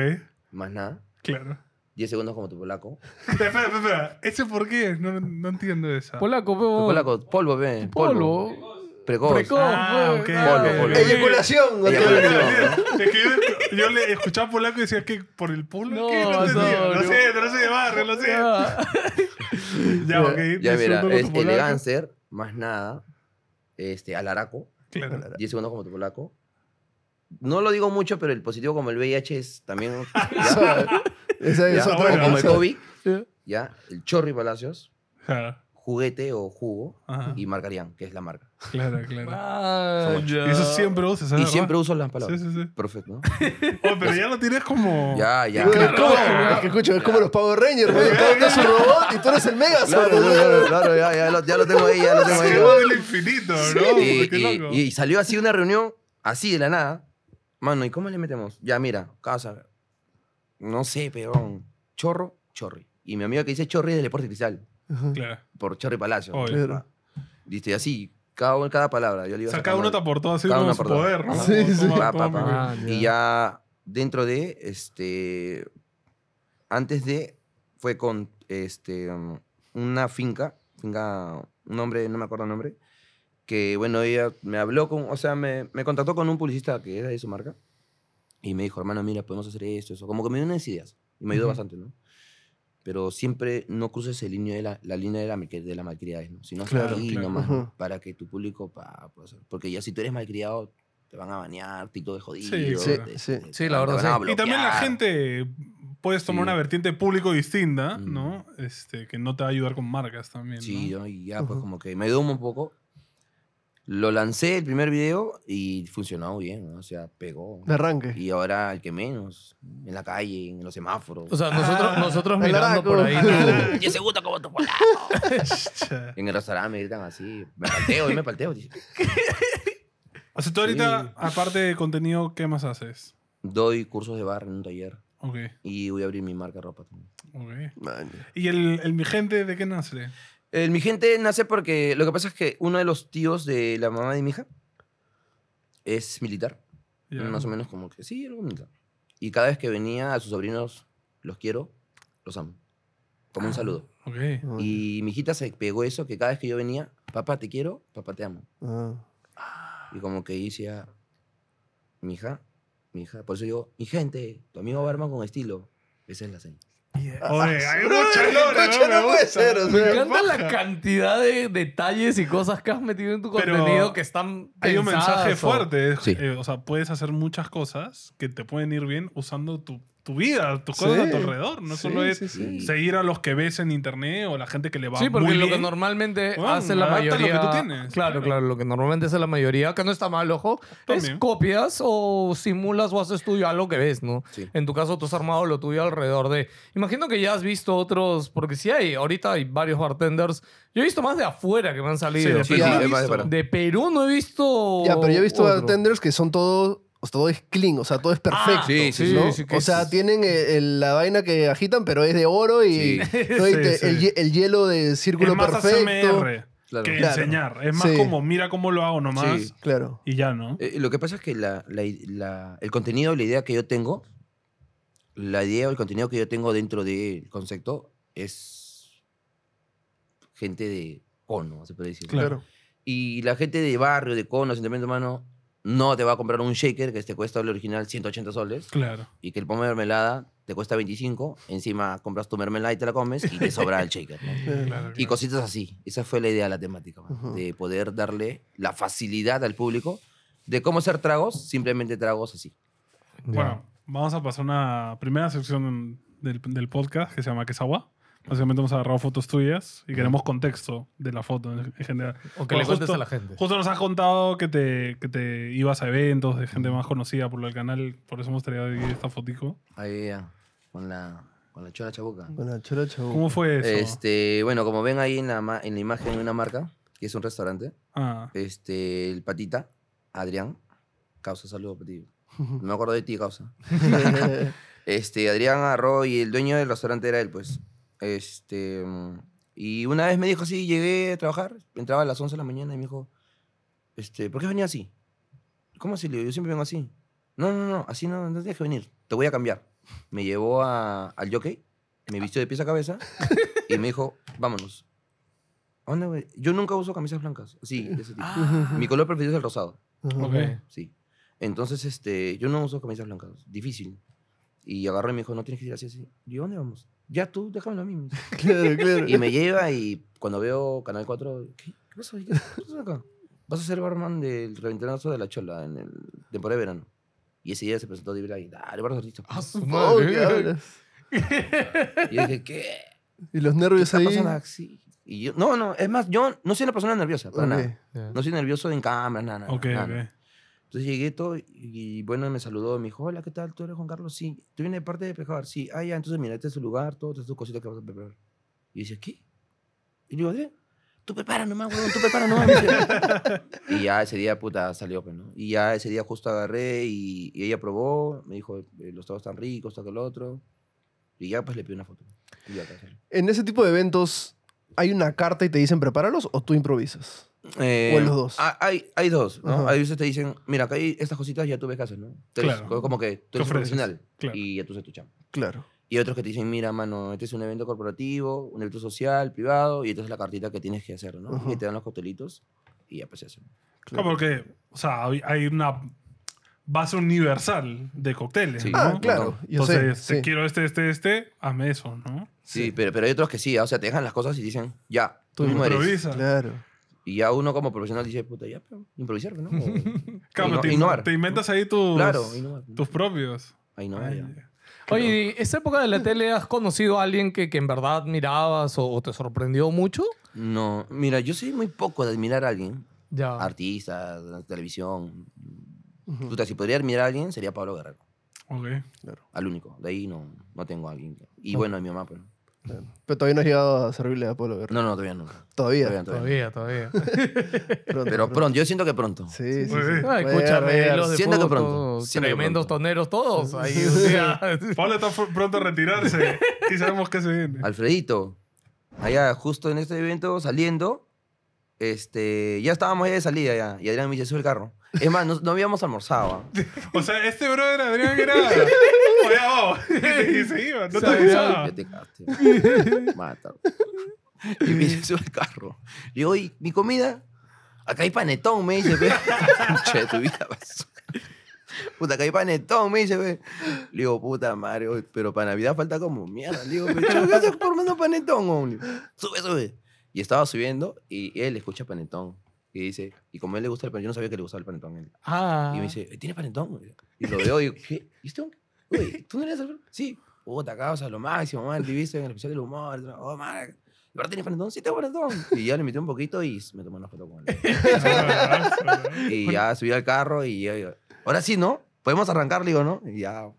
más nada. claro. 10 segundos como tu polaco. Espera, espera, espera. ¿Ese por qué? No, no entiendo esa. Polaco, Tu pebo. polaco, polvo, ve. Polvo. Polvo. Precoz. Precoz, Ah, Polvo, polvo. Eyaculación. La- Es que yo, yo le escuchaba polaco y decía que por el polo. No, ¿qué? No, entendía. no, lo no. siento, no soy de barrio, lo siento. Ah. Ya, ok. Ya, mira, es elegáncer, más nada. Este, alaraco. Claro. 10 segundos como tu polaco. No lo digo mucho, pero el positivo como el VIH es también. ¿ya? Esa es ¿Ya? otra bueno, o como el. COVID, Ya. ¿ya? El Chorri Palacios, Claro, juguete o jugo Ajá. y Marcarían, que es la marca. claro, claro. Ah. Y eso siempre usas, Y ¿sabes? siempre uso las palabras. Sí, sí, sí. Perfecto, ¿no? Oh, pero ya lo tienes como. Ya, ya. Claro. Es que escucha, es como los Power Rangers, ¿no? Cada uno es un robot y tú eres el Megazord. Claro, claro, claro, ya, ya, lo, ya lo tengo ahí, ya lo tengo ahí. Del infinito, ¿no? Y, Qué y- loco. y salió así una reunión, así de la nada. Mano, ¿y cómo le metemos? Ya, mira, casa. No sé, peón. Chorro, chorri. Y mi amigo que dice chorri es del Deporte Cristal, Ajá. Claro. por Chorri Palacio. Obvio. Claro. Dice así, cada, cada palabra. Yo le O iba sea, cada uno te sacando- aportó así cada uno su aportó. poder, ¿no? Sí, Como, sí. toma- Pa, toma pa, mi- pa. Ah, Y ya dentro de, este, antes de, fue con, este, um, una finca, finca, un nombre, no me acuerdo el nombre, que, bueno, ella me habló con, o sea, me, me contactó con un publicista que era de su marca y me dijo, hermano, mira, podemos hacer esto, eso, como que me dio unas ideas y me ayudó Ujú. bastante, ¿no? Pero siempre no cruces el línea de la, la línea de la, de la malcriadez, ¿no? Sino hasta Claro, ahí claro. nomás, para que tu público pa, pueda hacer- Porque ya si tú eres malcriado, te van a bañar, TikTok de jodido. Sí, sí, te- sí. te- Sí, la verdad, sí. Y también la gente puedes tomar Sí. una vertiente público distinta, Mm. ¿no? Este, que no te va a ayudar con marcas también. Sí, ¿no? y ya pues como que me ayudó un poco. Lo lancé el primer video y funcionó bien, ¿no? o sea, pegó. De arranque. Y ahora el que menos, en la calle, en los semáforos. O sea, nosotros, nosotros el mirando por ahí. tu- ¡Diez segundos como tu polaco! En el restaurante me gritan así, me palteo, y me palteo. dice. O sea, tú ahorita, Sí. aparte de contenido, ¿qué más haces? Doy cursos de bar en un taller Ok, y voy a abrir mi marca de ropa también. ok. Man. ¿Y el, el mi gente de qué nace? El, mi gente nace porque lo que pasa es que uno de los tíos de la mamá de mi hija es militar. Más o menos como que sí, algo militar. Y cada vez que venía a sus sobrinos, los quiero, los amo. Como un saludo. Ok. Y mi hijita se pegó eso, que cada vez que yo venía, papá te quiero, papá te amo. Ah. Y como que decía, mi hija, mi hija, por eso digo, mi gente, tu amigo Barman con estilo. Esa es la señal. Oye, hay mucha lore, escucha, ¿no? Me no puede ser, o Me encanta la cantidad de detalles y cosas que has metido en tu Pero contenido que están Hay un mensaje o- fuerte. Sí. eh, o sea, puedes hacer muchas cosas que te pueden ir bien usando tu, tu tu vida, tus cosas a tu alrededor. No sí, solo es sí, sí. seguir a los que ves en internet o la gente que le va Sí, porque muy lo que bien. normalmente Bueno, hace la adapta lo que mayoría. tú tienes, Claro, claro. claro, lo que normalmente hace la mayoría, que no está mal, ojo, es copias o simulas o haces tuyo algo que ves, ¿no? Sí. En tu caso, tú has armado lo tuyo alrededor de. Imagino que ya has visto otros, porque sí hay, ahorita hay varios bartenders. Yo he visto más de afuera que me han salido. de Sí, Perú De no he visto. Ya, pero yo he visto otro. bartenders que son todos, o sea, todo es clean, o sea, todo es perfecto. sí, sí, ¿no? sí, o sea, es- tienen eh, el- la vaina que agitan, pero es de oro y. El, hie- el hielo de círculo es más perfecto. Claro. que Claro. enseñar. Es más Sí. como mira cómo lo hago nomás Sí. Claro. y ya, ¿no? Eh, lo que pasa es que la, la- la- el contenido, la idea que yo tengo, la idea o el contenido que yo tengo dentro del concepto es gente de cono, se puede decir. Claro. Claro. Y la gente de barrio, de cono, asentamiento humano, no te va a comprar un shaker que te cuesta el original 180 soles Claro. y que el pomo de mermelada te cuesta 25. Encima compras tu mermelada y te la comes y te sobra el shaker. ¿no? Eh, claro, Y claro. cositas así. Esa fue la idea de la temática, Ujú. de poder darle la facilidad al público de cómo hacer tragos, simplemente tragos así. Bueno, vamos a pasar a una primera sección del, del podcast que se llama Quesagua. Básicamente hemos agarrado fotos tuyas y queremos contexto de la foto en en general. O que Bueno, le cuentes justo- a la gente. Justo nos has contado que te, que te ibas a eventos de gente más conocida por el canal, por eso hemos traído esta fotico. Ahí ya, con la, con la chola chabuca. Bueno, cholo, chavo. ¿Cómo fue eso? Este, bueno, como ven ahí en la, ma- en la imagen de una marca, que es un restaurante, Ah, este, el patita, Adrián, causa saludo para ti. No me acuerdo de ti, causa. Este, Adrián agarró y el dueño del restaurante era él, pues. Este, mm, y una vez me dijo así, llegué a trabajar, entraba a las 11 de la mañana y me dijo, este, ¿por qué venía así? ¿Cómo así? Yo siempre vengo así. No, no, no, así no, no tienes que venir, te voy a cambiar. Me llevó a- al jockey, me vistió de pies a cabeza y me dijo, vámonos. ¿A dónde voy? Yo nunca uso camisas blancas, así, de ese tipo. Mi color preferido es el rosado. ok. Sí. Entonces, este, yo no uso camisas blancas. Difícil. Y agarró y me dijo, no tienes que ir así, así. Y ¿dónde vamos? Ya tú, déjamelo a mí. Claro, claro. Y me lleva y cuando veo Canal 4, ¿qué, ¿Qué pasó? ahí? ¿Qué pasó acá? Vas a ser barman del reventanazo de la chola en el temporada de verano. Y ese día se presentó Dibra y dale, barras artistas. Ah, su madre. ¿qué? Y yo dije, ¿qué? Y los ¿Qué nervios está ahí. pasando así? Y yo, no, no, es más, yo no soy una persona nerviosa, para Ok. nada. Ya. No soy nervioso en cámara, nada, nada. Ok, nada, ok. Entonces llegué todo y, y, bueno, me saludó, me dijo, hola, ¿qué tal? ¿Tú eres Juan Carlos? Sí. ¿Tú vienes de parte de Pescador? Sí. Ah, ya, entonces mira, este es su lugar, todo, estas tus cositas que vas a preparar. Y dice, ¿qué? Y digo, ¿qué? Tú prepara nomás, huevón, tú prepara nomás. y ya ese día, puta, salió, pues, ¿no? Y ya ese día justo agarré y, y ella probó, me dijo, eh, los tragos están ricos, que el otro. Y ya, pues, le pido una foto. Y ya, acá salió. En ese tipo de eventos, ¿hay una carta y te dicen prepáralos o tú improvisas? Eh, ¿O en los dos? ah, Hay, hay dos, ¿no? Ajá. Hay veces te dicen, mira, acá hay estas cositas, ya tú ves qué haces, ¿no? Tú eres Claro. Como que tú ¿Qué eres un profesional Claro. y ya tú haces tu chamba. Claro. Y otros que te dicen, mira, mano, este es un evento corporativo, un evento social, privado, y esta es la cartita que tienes que hacer, ¿no? Ajá. Y te dan los coctelitos y ya pues se hacen. Claro, porque, o sea, hay- una base universal de cócteles, Sí. ¿no? Ah, claro. Yo Entonces, sé. te sí. quiero este, este, este, hazme eso, ¿no? Sí, Pero, pero hay otros que sí, o sea, te dejan las cosas y dicen, ya, tú Tú mismo eres. Improvisa. Claro. Y ya uno como profesional dice, puta, ya, pero improvisar, ¿no? O- Claro, inno- te, innovar. te inventas ahí tus, Claro, innovar. tus propios. Ahí no. Oye, ¿esa época de la tele has conocido a alguien que, que en verdad mirabas o, o te sorprendió mucho? No, mira, yo soy muy poco de admirar a alguien, Ya. artista, de la televisión. Ujú. Puta, si podría admirar a alguien sería Pablo Guerrero, Ok. al único. De ahí no, no tengo a alguien. Y bueno, a mi mamá, pues. Pero todavía no has llegado a servirle a Pablo Guerrero. No, no, todavía no. Todavía. Todavía, todavía. Todavía, todavía. Pronto, Pero pronto, yo siento que pronto. Sí, sí, sí. Muy bien. Ah, Va a llegar, escúchame, los de Siento que pronto, que tremendos pronto. toneros todos. Ahí. Pablo está pronto a retirarse y sabemos que se viene. Alfredito, allá justo en este evento, saliendo, este, ya estábamos ya de salida ya. Y Adrián me dice, sube el carro. Es más, no, no habíamos almorzado. ¿ah? O sea, este brother Adrián era. Oye, vamos. Y se iba, no te avisaba. Ya te cagaste. Mata. Y me dice, sube el carro. Le digo, oye, ¿mi comida? Acá hay panetón, me dice, ve. Che, tu vida basura. Puta, acá hay panetón, me dice, ve. Le digo, puta madre, oye, pero para Navidad falta como mierda. Le digo, pero ¿qué haces comiendo panetón, hombre? Sube, sube. Y estaba subiendo y él escucha panetón. Y dice, y como a él le gusta el panetón, yo no sabía que le gustaba el panetón a él. Ah. Y me dice, ¿tiene panetón? Y lo veo y digo, ¿qué? ¿Y este hombre? Uy, ¿tú no eres Alfredo? Sí. Puta, causa, lo máximo, man. Te viste en el especial del humor. Oh, man. ¿De verdad tienes panetón? Sí, tengo panetón. Y ya le metí un poquito y me tomé una foto con él. Y ya subí al carro y ya, ya, ahora sí, ¿no? Podemos arrancar, digo, ¿no? Y ya.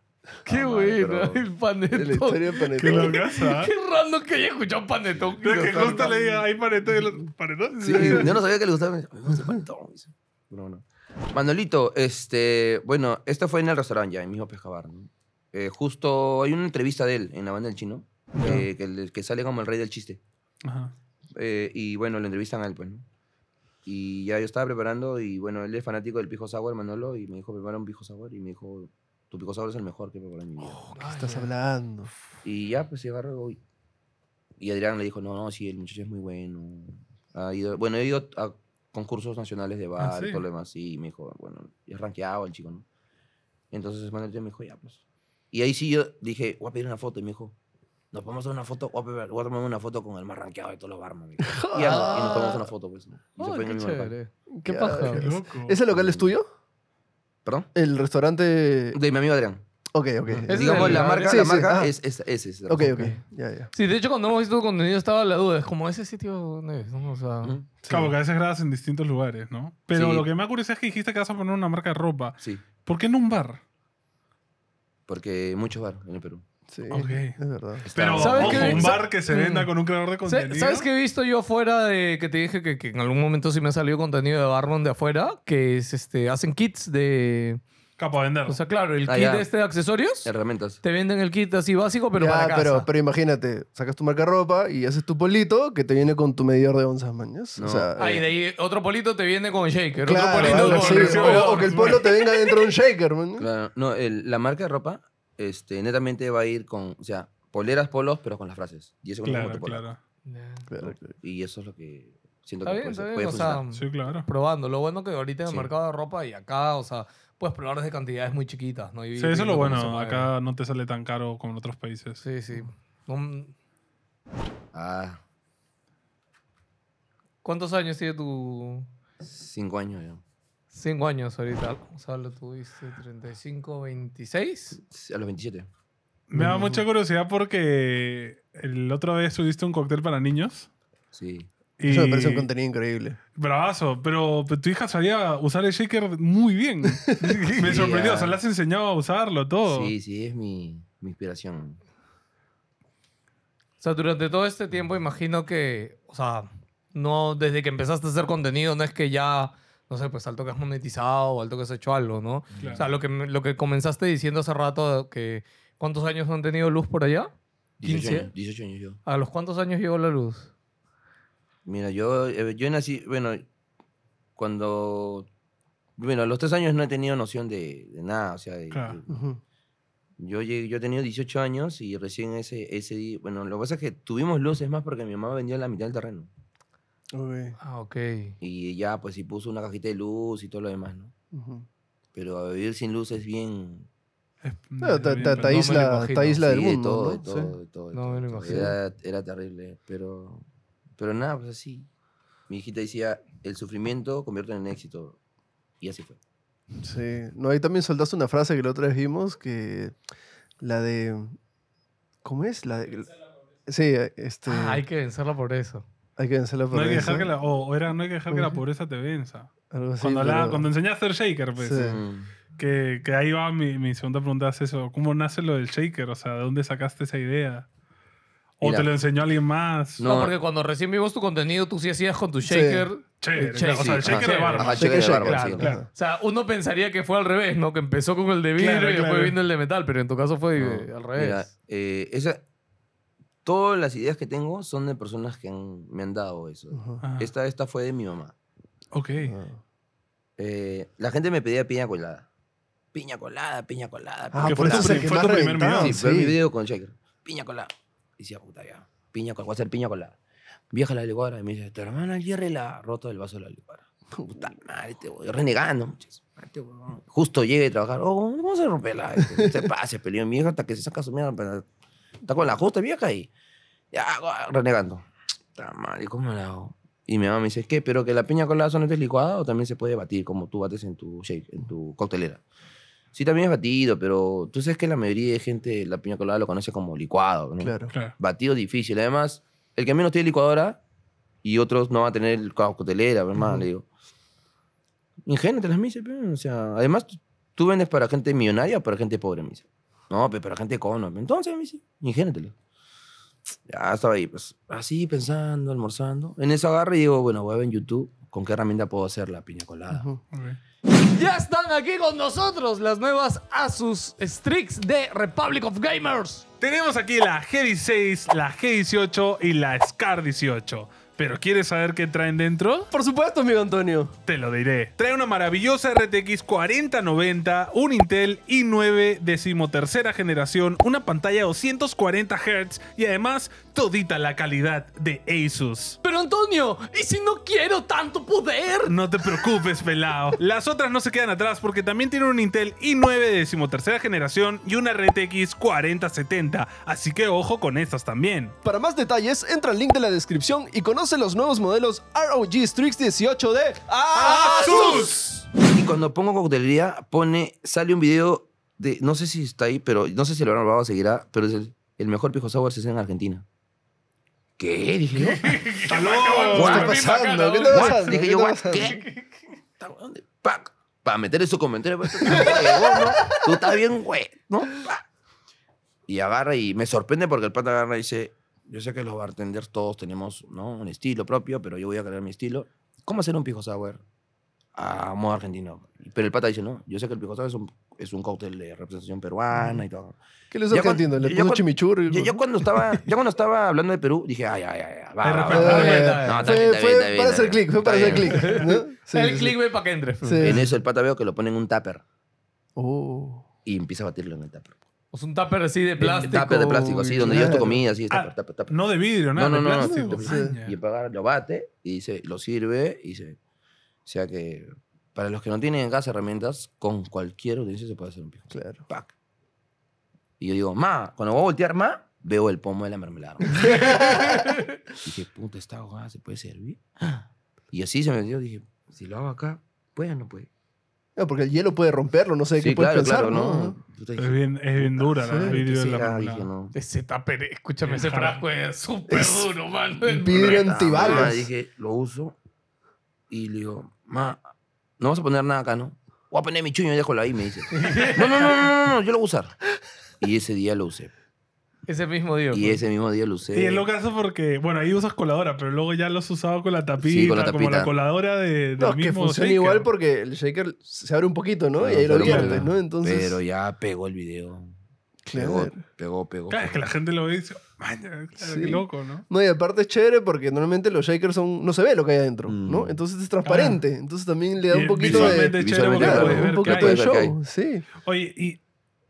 Qué Ah, bueno, madre, pero- el panetón. La historia de Qué Panetón. Qué random que haya escuchado panetón. Es que justo le diga, hay panetón y panetón. Sí, yo no sabía que le gustaba. Me dice, "A mí me gusta el panetón". No, no. Manolito, este, bueno, esto fue en el restaurante ya, en mismo Pescabar. ¿no? Eh, justo hay una entrevista de él en la banda del chino, eh, que, que sale como el rey del chiste. Ajá. Eh, y bueno, lo entrevistan a él, pues, ¿no? Y ya yo estaba preparando, y bueno, él es fanático del pijo sour, Manolo, y me dijo, prepara un pijo sour, y me dijo, tu pijo sour es el mejor que he preparado en mi vida. ¿Qué estás hablando? Y ya, pues se agarró. Y, y Adrián le dijo, no, no, sí, el muchacho es muy bueno. Ha ido, bueno, he ido a concursos nacionales de bar Ah, y sí. todo lo demás. Y me dijo, bueno, es rankeado el chico, ¿no? Entonces Manuel me dijo, ya, pues. Y ahí sí yo dije, voy a pedir una foto. Y me dijo, nos podemos hacer una foto, voy a, pedir- voy a tomar una foto con el más rankeado de todos los barman. Y, ya, y nos tomamos una foto, pues. ¿no? Y se Ay, fue en qué el mismo. Qué paja. Qué loco. ¿Ese local es tuyo? ¿Perdón? El restaurante. De mi amigo Adrián. Ok, ok. Es Digamos, el- la marca, Sí, la sí, marca es, es, es ese. Ok, ok. Ya, ya. Sí, de hecho, cuando hemos visto tu contenido estaba la duda. Es como ese sitio, ¿dónde es? ¿no? O sea, Ujú. Claro, porque a veces grabas en distintos lugares, ¿no? Pero Sí. lo que me ha curiosidad es que dijiste que vas a poner una marca de ropa. Sí, ¿Por qué en un bar? porque muchos bar en el Perú. Sí, Ok. es verdad. Pero, ¿Sabes ojo, qué? un bar que se Mm. venda con un creador de contenido. ¿Sabes qué he visto yo afuera de que te dije que, que en algún momento sí me ha salido contenido de Barman de afuera? Que es este, hacen kits de. Capo a vender. O sea, claro, el Ah, kit ya. este de accesorios. Herramientas. Te venden el kit así básico, pero Ya, para casa. pero, pero imagínate, sacas tu marca de ropa y haces tu polito que te viene con tu medidor de onzas, mañas. No. O sea, Ah, y de ahí otro polito te viene con shaker. otro claro, polito algo con recibo. o, o que el polo te venga dentro de un shaker, man. Claro, no, el- la marca de ropa este, netamente va a ir con, o sea, poleras, polos, pero con las frases. Y eso Claro, claro. Claro, claro. Y eso es lo que siento Está que bien, puede, está ser- bien. puede O sea. Sí, claro. probando. Lo bueno que ahorita en el Sí. mercado de ropa y acá, o sea, puedes probar desde cantidades muy chiquitas, ¿no? Y Sí, eso es lo bueno. Acá no te sale tan caro como en otros países. Sí, sí. Ah, ¿Cuántos años tiene tu...? cinco años ya. Cinco años ahorita. O sea, lo tuviste 35, 26. Sí, A los 27. Me Mm. da mucha curiosidad porque el otro vez subiste un cóctel para niños. Sí. Y... Eso me parece un contenido increíble. Bravazo, pero, pero tu hija sabía usar el shaker muy bien. Me sorprendió, ya. o sea, le has enseñado a usarlo todo. Sí, sí, es mi, mi inspiración. O sea, durante todo este tiempo imagino que, o sea, no desde que empezaste a hacer contenido, no es que ya, no sé, pues al toque has monetizado o al toque has hecho algo, ¿no? Claro. O sea, lo que, lo que comenzaste diciendo hace rato, que ¿cuántos años han tenido luz por allá? 18 15. años, 18 años yo. ¿A los cuántos años llegó la luz? Mira, yo, eh, yo nací, bueno, cuando, bueno, a los tres años no he tenido noción de, de nada, o sea, de- Claro. de- Ujú. yo, llegué- yo he tenido 18 años y recién ese, ese día, bueno, lo que pasa es que tuvimos luces más porque mi mamá vendió la mitad del terreno. Ok. Ah, ok. Y ya, pues, sí puso una cajita de luz y todo lo demás, ¿no? Ujú. Pero a vivir sin luz es bien... Es- Claro, te, bien, te- te pero- no me lo aísla, imagino. te aísla del sí, mundo. de todo, ¿no? de todo, Sí. de todo. de No todo, me lo imagino. Era, era terrible, pero... Pero nada, pues así. Mi hijita decía, el sufrimiento convierte en éxito. Y así fue. Sí. No, ahí también soltaste una frase que la otra vez vimos, que la de... ¿Cómo es? La de... Sí, este... Ah, hay que vencerla por eso. Hay que vencer la No hay que dejar pobreza, que la, o, o era, no hay que dejar que la pobreza te venza. algo así, Cuando, la- pero- cuando enseñé a hacer shaker, pues. Sí. Que, que ahí va mi, mi segunda pregunta, es eso. ¿Cómo nace lo del shaker? O sea, ¿de dónde sacaste esa idea? ¿O Mira. te lo enseñó alguien más? No, No. porque cuando recién vimos tu contenido, tú sí hacías con tu shaker. Chévere. El shaker. O sea, el Sí, shaker ajá, de barba. Ajá, Shaker, shaker de barba, claro, sí. claro. O sea, uno pensaría que fue al revés, ¿no? Que empezó con el de vidrio Claro, y después vino el de metal, pero en tu caso fue No, al revés. Mira, eh, esa, todas las ideas que tengo son de personas que han- me han dado eso. Ajá. Esta, esta fue de mi mamá. Ok. Ah. Eh, la gente me pedía piña colada. Piña colada, piña colada. Ah, piña Que por fue eso tu prim- fue tu primer video. Sí, fue mi video con Shaker. Piña colada. Y decía, puta ya. Piña colada, voy a hacer piña colada. Vieja la licuadora. Y me dice, tu hermana el hierre la ha roto el vaso de la licuadora. Puta madre, te voy renegando. muchas. Este huevón. Justo llegue a trabajar. Oh, vamos a romperla. Este, se pase, peleó mi vieja hasta que se saca su mierda. pero Está con la justa vieja y ya, renegando. Puta madre, ¿cómo la hago? Y mi mamá me dice, ¿qué? ¿Pero que la piña colada solamente es licuada o también se puede batir como tú bates en tu shake, en tu coctelera? Sí, también es batido, pero tú sabes que la mayoría de gente la piña colada lo conoce como licuado. ¿no? Claro. Claro. Batido difícil. Además, el que menos tiene licuadora y otros no va a tener coctelera, hermano, le digo. Ingénatelas, me dice, pe, O sea, además, tú- vendes para gente millonaria o para gente pobre, dice. No, pero gente cono. Entonces, me dice. Ya estaba ahí, pues, así pensando, almorzando. En eso agarro y digo, bueno, voy a ver en YouTube con qué herramienta puedo hacer la piña colada. Ya están aquí con nosotros las nuevas Asus Strix de Republic of Gamers. Tenemos aquí la G16, la G18 y la SCAR 18. ¿Pero quieres saber qué traen dentro? Por supuesto, amigo Antonio. Te lo diré. Trae una maravillosa RTX 4090, un Intel i9 decimotercera generación, una pantalla 240 Hz y además todita la calidad de Asus. Pero Antonio, ¿y si no quiero tanto poder? No te preocupes, pelado. Las otras no se quedan atrás porque también tienen un Intel i9 de decimotercera generación y una RTX 4070. Así que ojo con estas también. Para más detalles, entra al link de la descripción y conoce los nuevos modelos ROG Strix 18 de ¡Asus! Y cuando pongo coctelería, pone, sale un video de, no sé si está ahí, pero no sé si lo habrán grabado, seguirá, pero es el, el mejor pisco sour se hace en Argentina. ¿Qué? Dije yo. ¡Está loco! ¿Qué está pasando? ¿Qué está pasando? Dije ¿Qué yo, what? ¿Qué? Está weón de- pac. Para meter esos comentarios, pues, tú estás huevón, ¿no? Tú estás bien, güey, ¿no? Pa. Y agarra y me sorprende porque el pata agarra y dice, yo sé que los bartenders todos tenemos ¿no? un estilo propio, pero yo voy a crear mi estilo. ¿Cómo hacer un pisco sour a modo argentino? Pero el pata dice, no, yo sé que el pisco sour es un, es un cóctel de representación peruana y todo. ¿Qué les argentino? Le puso chimichurri. Yo, yo cuando estaba, ya cuando estaba hablando de Perú, dije, ay, ay, ay, ay, va, fue para hacer clic, fue para hacer clic. el sí. clickbait para que entre. En eso el pata veo que lo pone en un tupper Oh. y empieza a batirlo en el tupper. Es un tupper así de Un plástico. tupper de plástico, así, donde llevas tu comida, así, Ah, tupper, tupper, tupper. No de vidrio, nada. No, no, de no, plástico. sí, Maña. Y el pata lo bate y dice, lo sirve y dice, o sea que para los que no tienen en casa herramientas, con cualquier utensilio se puede hacer un pisco. Claro. Pac. Y yo digo, ma, cuando voy a voltear más, veo el pomo de la mermelada. dije, puta, esta ahogada se puede servir. Y así se me dio, dije, si lo hago acá, ¿puede o no puede? No, porque el hielo puede romperlo, no sé qué Sí, puedes claro, pensar, claro, ¿no? no. Puta, Es dije, bien, es bien dura la Sí, el ¿qué vidrio de la. Dije, no. Ese tupper, escúchame, ese frasco es súper Es duro, mano. vidrio antibalas. Dije, lo uso. Y le digo, ma, no vas a poner nada acá, ¿no? Voy a poner mi chuño y déjalo ahí, me dice. No, no, no, no, no, no, yo lo voy a usar. Y ese día lo usé. Ese mismo día. Y ese mismo día lo usé. Y es lo caso porque, bueno, ahí usas coladora, pero luego ya lo has usado con la tapita, Sí, con la como la coladora de, del No, es que funciona shaker. igual porque el shaker se abre un poquito, ¿no? y ahí lo viertes, ¿no? Entonces. Pero ya pegó el video. Pegó, Claro. pegó, pegó. Claro, es que la gente lo ve y dice, claro, Sí. qué loco, ¿no? No, y aparte es chévere porque normalmente los shakers son. No se ve lo que hay adentro, ¿no? Mm. Entonces es transparente. Entonces también le da Y un poquito de. visualmente chévere porque Claro, puedes ver un poquito hay. de show. Sí. Oye, y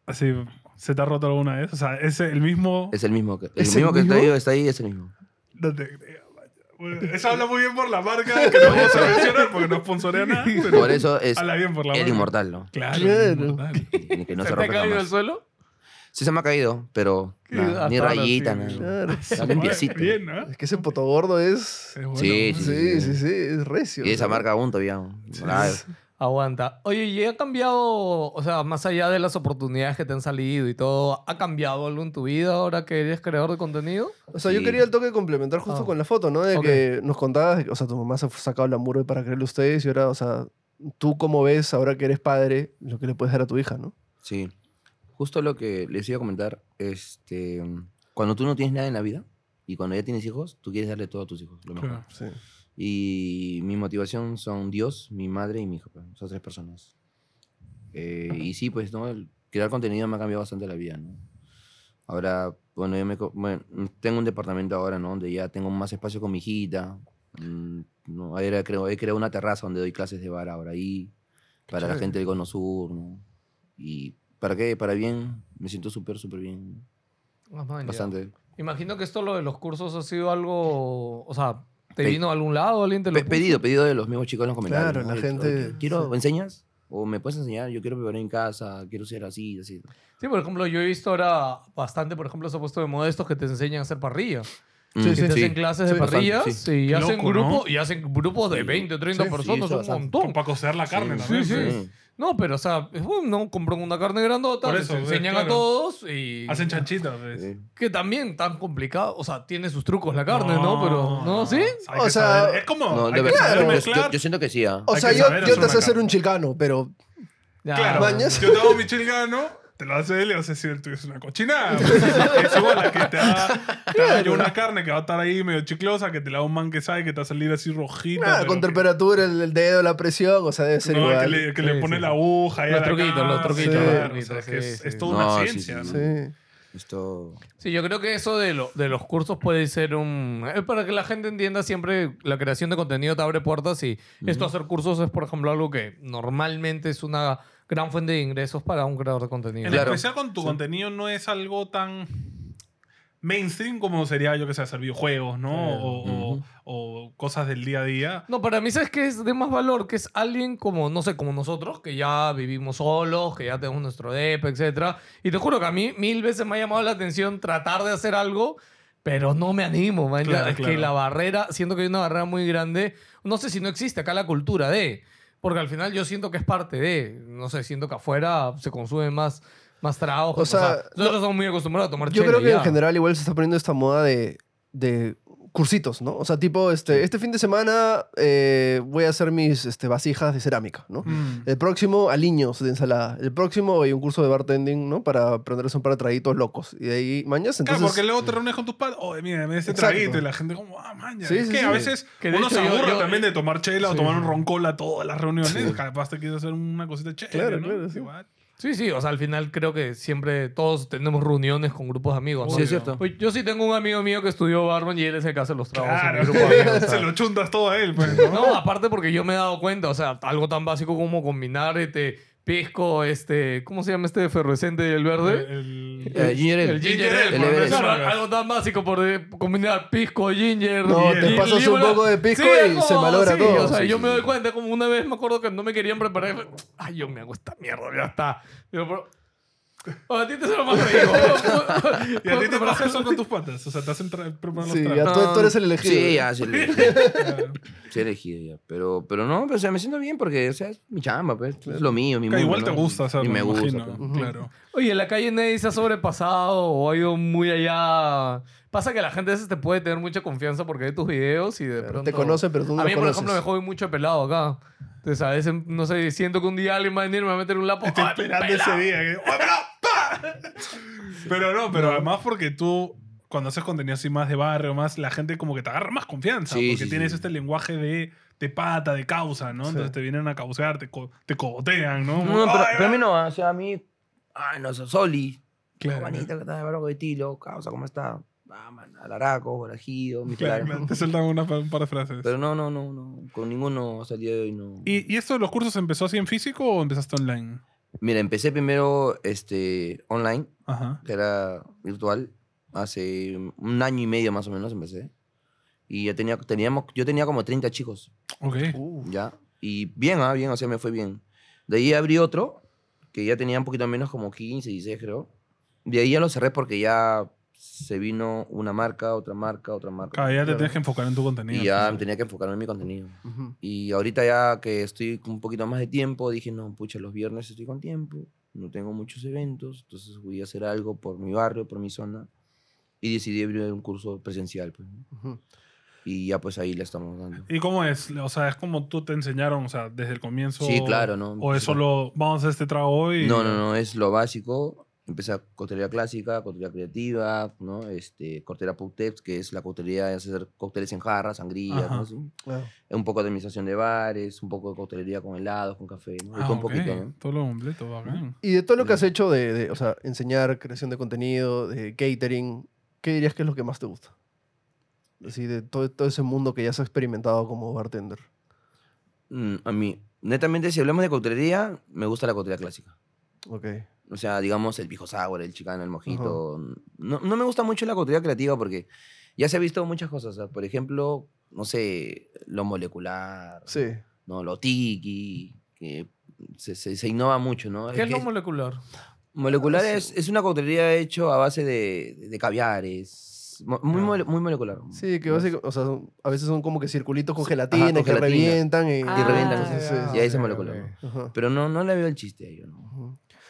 así, ¿se te ha roto alguna vez? O sea, es el mismo... Es el mismo que, el ¿Es el mismo que está mismo? ahí, está ahí, es el mismo. No te creo, eso habla muy bien por la marca, que no vamos a mencionar porque no sponsorea nada, pero Por eso es habla bien por la el marca. inmortal, ¿no? Claro, Claro. inmortal. Que no ¿Se se, te ha caído jamás. suelo? Sí se me ha caído, pero nada, ni rayita, nada. Claro. Está limpiecito. Bien, ¿no? Es que ese potogordo es. Es bueno, Sí, sí, Sí, sí, sí, es recio. Y esa marca aún todavía. Sí. Aguanta. Oye, ¿y ha cambiado, o sea, más allá de las oportunidades que te han salido y todo, ¿ha cambiado algo en tu vida ahora que eres creador de contenido? O sea, yo quería el toque complementar justo Ah. con la foto, ¿no? De que nos contabas, o sea, tu mamá se ha sacado la muro para creerle a ustedes y ahora, o sea, tú cómo ves ahora que eres padre lo que le puedes dar a tu hija, ¿no? Sí. Justo lo que les iba a comentar, este, cuando tú no tienes nada en la vida y cuando ya tienes hijos, tú quieres darle todo a tus hijos, lo mejor. Claro. Sí. Y mi motivación son Dios, mi madre y mi hijo, pues, esas tres personas. Eh, y sí, pues, ¿no? El crear contenido me ha cambiado bastante la vida, ¿no? Ahora, bueno, yo me, bueno, tengo un departamento ahora, ¿no? Donde ya tengo más espacio con mi hijita. Mm, No, ahora creo, he creado una terraza donde doy clases de bar ahora ahí, para la chévere. gente del Cono Sur, ¿no? Y ¿para qué? Para bien, me siento súper, súper bien. Ah, man, ya. Bastante. Imagino que esto lo de los cursos ha sido algo, o sea, ¿te Pe- vino a algún lado? ¿Alguien te lo Pe- puso? pedido, pedido de los mismos chicos en los comentarios. Claro, ¿no? la gente- "Oye, Quiero, sí. ¿enseñas? O me puedes enseñar, yo quiero preparar en casa, quiero ser así, así. Sí, por ejemplo, yo he visto ahora bastante, por ejemplo, se ha puesto de moda estos que te enseñan a hacer parrilla. Mm, Sí, Que sí, te sí. hacen clases de Sí, bastante, parrillas sí. y Qué hacen, loco, grupo, ¿no? y hacen grupos de Sí. 20, 30 Sí, sí, personas, eso un bastante. montón. Para cocer la carne Sí, también. sí. pues. No, pero o sea, es bueno, no compran una carne grandota, Por les eso, enseñan claro. a todos y... Hacen chanchitas, pues. Sí. Que también tan complicado, o sea, tiene sus trucos la carne, ¿no? Pero, ¿no? ¿Sí? O sea, saber. Es como. No, hay de que verdad. saber yo- mezclar. yo, yo siento que sí, ¿ah? O sea, yo, yo te sé hacer un chilcano, pero Ya. Claro, Mañas. yo te hago mi chilgano, te lo hace él y vas a decir, el tuyo es una cochinada. pues. es igual a que te haga yo una carne que va a estar ahí medio chiclosa, que te la haga un man que sabe que te va a salir así rojita. nada, con que- temperatura, el, el dedo, la presión, o sea, debe ser no, que igual. le, que le Sí, pone sí, la sí. aguja. y Los truquitos, los truquitos, los truquitos, o sea, que sí, es, sí. es toda No, una sí, ciencia, sí, ¿no? Sí. Esto... Sí, yo creo que eso de, lo, de los cursos puede ser un... Es para que la gente entienda siempre la creación de contenido te abre puertas y esto hacer cursos es, por ejemplo, algo que normalmente es una gran fuente de ingresos para un creador de contenido. En Claro. especial con tu contenido no es algo tan mainstream como sería, yo que sé, hacer videojuegos, ¿no? O, o- Ujú. o cosas del día a día. No, para mí, ¿sabes qué es de más valor? Que es alguien como, no sé, como nosotros, que ya vivimos solos, que ya tenemos nuestro DEP, etc. Y te juro que a mí mil veces me ha llamado la atención tratar de hacer algo, pero no me animo, man. Claro, es que claro. la barrera, siento que hay una barrera muy grande. No sé si no existe acá la cultura de, porque al final yo siento que es parte de, no sé, siento que afuera se consume más, más trabajo. O sea, nosotros somos muy acostumbrados a tomar Yo creo que ya. en general igual se está poniendo esta moda de, de cursitos, ¿no? O sea, tipo, este, este fin de semana eh, voy a hacer mis este, vasijas de cerámica, ¿no? Mm. El próximo, aliños de ensalada. El próximo, hay un curso de bartending, ¿no? Para aprenderse un par de traguitos locos. Y de ahí, mañas, entonces... Claro, porque luego te reúnes con tus padres, oye, mira, me ese Exacto. traguito y la gente como, ah, maña. Sí, es sí, que sí. a veces Que uno hecho se aburre yo- también de tomar chela o tomar un roncola todas las reuniones. Capaz te quieres hacer una cosita chévere, Claro, ¿no? claro, Es sí. igual. Sí, sí, o sea, al final creo que siempre todos tenemos reuniones con grupos de amigos. ¿no? Sí, es cierto. Pues yo sí tengo un amigo mío que estudió barman y él es el que hace los tragos Claro, en mi grupo de amigos. o sea. se lo chuntas todo a él, pues, ¿no? No, aparte porque yo me he dado cuenta, o sea, algo tan básico como combinar este pisco, este, ¿cómo se llama este efervescente del verde? El- Eh, ginger ale. El ginger Ginger ale, el. Claro, algo tan básico por eh, combinar pisco, ginger. No, te el- pasas un poco de pisco y se malogra sí, todo. O sea, Sí, yo sí, me doy cuenta, como una vez me acuerdo que no me querían preparar. Ay, yo me hago esta mierda, ya está. Pero- O a ti te suena más rico. ¿Y a ti te pasa eso con tus patas? O sea, te hacen preparar los Sí, tragos. ya tú, tú eres el elegido. Sí, ya, sí, elegido. Sí, elegido ya. Pero, pero no, pero, o sea, me siento bien porque, o sea, es mi chamba, pues. Es lo mío, mi Que mundo, igual ¿no? te gusta hacerlo, Y me gusta. imagino. pues. Claro. Oye, en la calle nadie se ha sobrepasado o ha ido muy allá. Pasa que la gente a veces te puede tener mucha confianza porque ve tus videos y de Claro, pronto... te conocen, pero tú no A mí, por conoces. ejemplo, me jode mucho de pelado acá. Entonces, a veces, no sé, siento que un día alguien va a venir y me va a meter un lapo. Estoy ¡Ay, esperando pelado! ese día. que- ¡Oh, pero, pa! Pero no, pero además porque tú, cuando haces contenido así más de barrio, más, la gente como que te agarra más confianza. Sí, porque sí, tienes sí. este lenguaje de, de pata, de causa, ¿no? Entonces te vienen a causear, te, co- te cogotean, ¿no? No, pero, Ay, pero a mí no, o sea, a mí. Ay, no, Soli. Claro. Juanita, que está de barro de tilo, causa, ¿cómo está? Ah, man, alaraco, borajido, mi Claro, te sueltan una, un par de frases. Pero no, no, no, no. Con ninguno hasta el día de hoy no. ¿Y, ¿Y esto de los cursos empezó así en físico o empezaste online? Mira, empecé primero este, online, Ajá. que era virtual. Hace un año y medio más o menos empecé. Y ya tenía, teníamos, yo tenía como 30 chicos, Ok. Uh, ¿ya? Y bien, ah, bien, o sea, me fue bien. De ahí abrí otro, que ya tenía un poquito menos, como 15, 16 creo. De ahí ya lo cerré porque ya se vino una marca, otra marca, otra marca. Claro, ya te tienes que enfocar en tu contenido. Y ya pues. tenía que enfocarme en mi contenido. ujú. Y ahorita ya que estoy con un poquito más de tiempo, dije, no, pucha, los viernes estoy con tiempo, no tengo muchos eventos, entonces voy a hacer algo por mi barrio, por mi zona. Y decidí abrir un curso presencial, pues. ¿no? Ujú. Y ya pues ahí le estamos dando. ¿Y cómo es? O sea, es como tú te enseñaron, o sea, desde el comienzo. Sí, claro, ¿no? O es solo, vamos a hacer este trago hoy. y- No, no, no, es lo básico. Empecé a coctelería clásica, coctelería creativa, ¿no? Este, coctelería Pouteps, que es la coctelería de hacer cócteles en jarras, sangrías, Ajá. ¿no? Sí. Ah, Un poco de administración de bares, un poco de coctelería con helados, con café, ¿no? Ah, todo un poquito, ¿no? Todo lo completo, bacán. Y de todo lo que has hecho de, de, o sea, enseñar, creación de contenido, de catering, ¿qué dirías que es lo que más te gusta? Así, de todo, todo ese mundo que ya has experimentado como bartender. Mm, a mí, netamente, si hablamos de coctelería, me gusta la coctelería clásica. Ok. O sea, digamos, el pijo sour, el chicano, el mojito. No, no me gusta mucho la coctelería creativa porque ya se ha visto muchas cosas. sea, por ejemplo, no sé, lo molecular, Sí. ¿no? lo tiki, que se, se, se innova mucho, ¿no? ¿Qué es que lo molecular? molecular Ah, es, sí. es una coctelería hecho a base de, de caviares, muy, mole- muy molecular. Sí, que básicamente, o sea, a veces son como que circulitos con gelatina con que gelatina. revientan. Y, Y revientan, entonces, sí, es- y ahí se molecular. ok. ajá. Pero no, no le veo el chiste a ello, ¿no?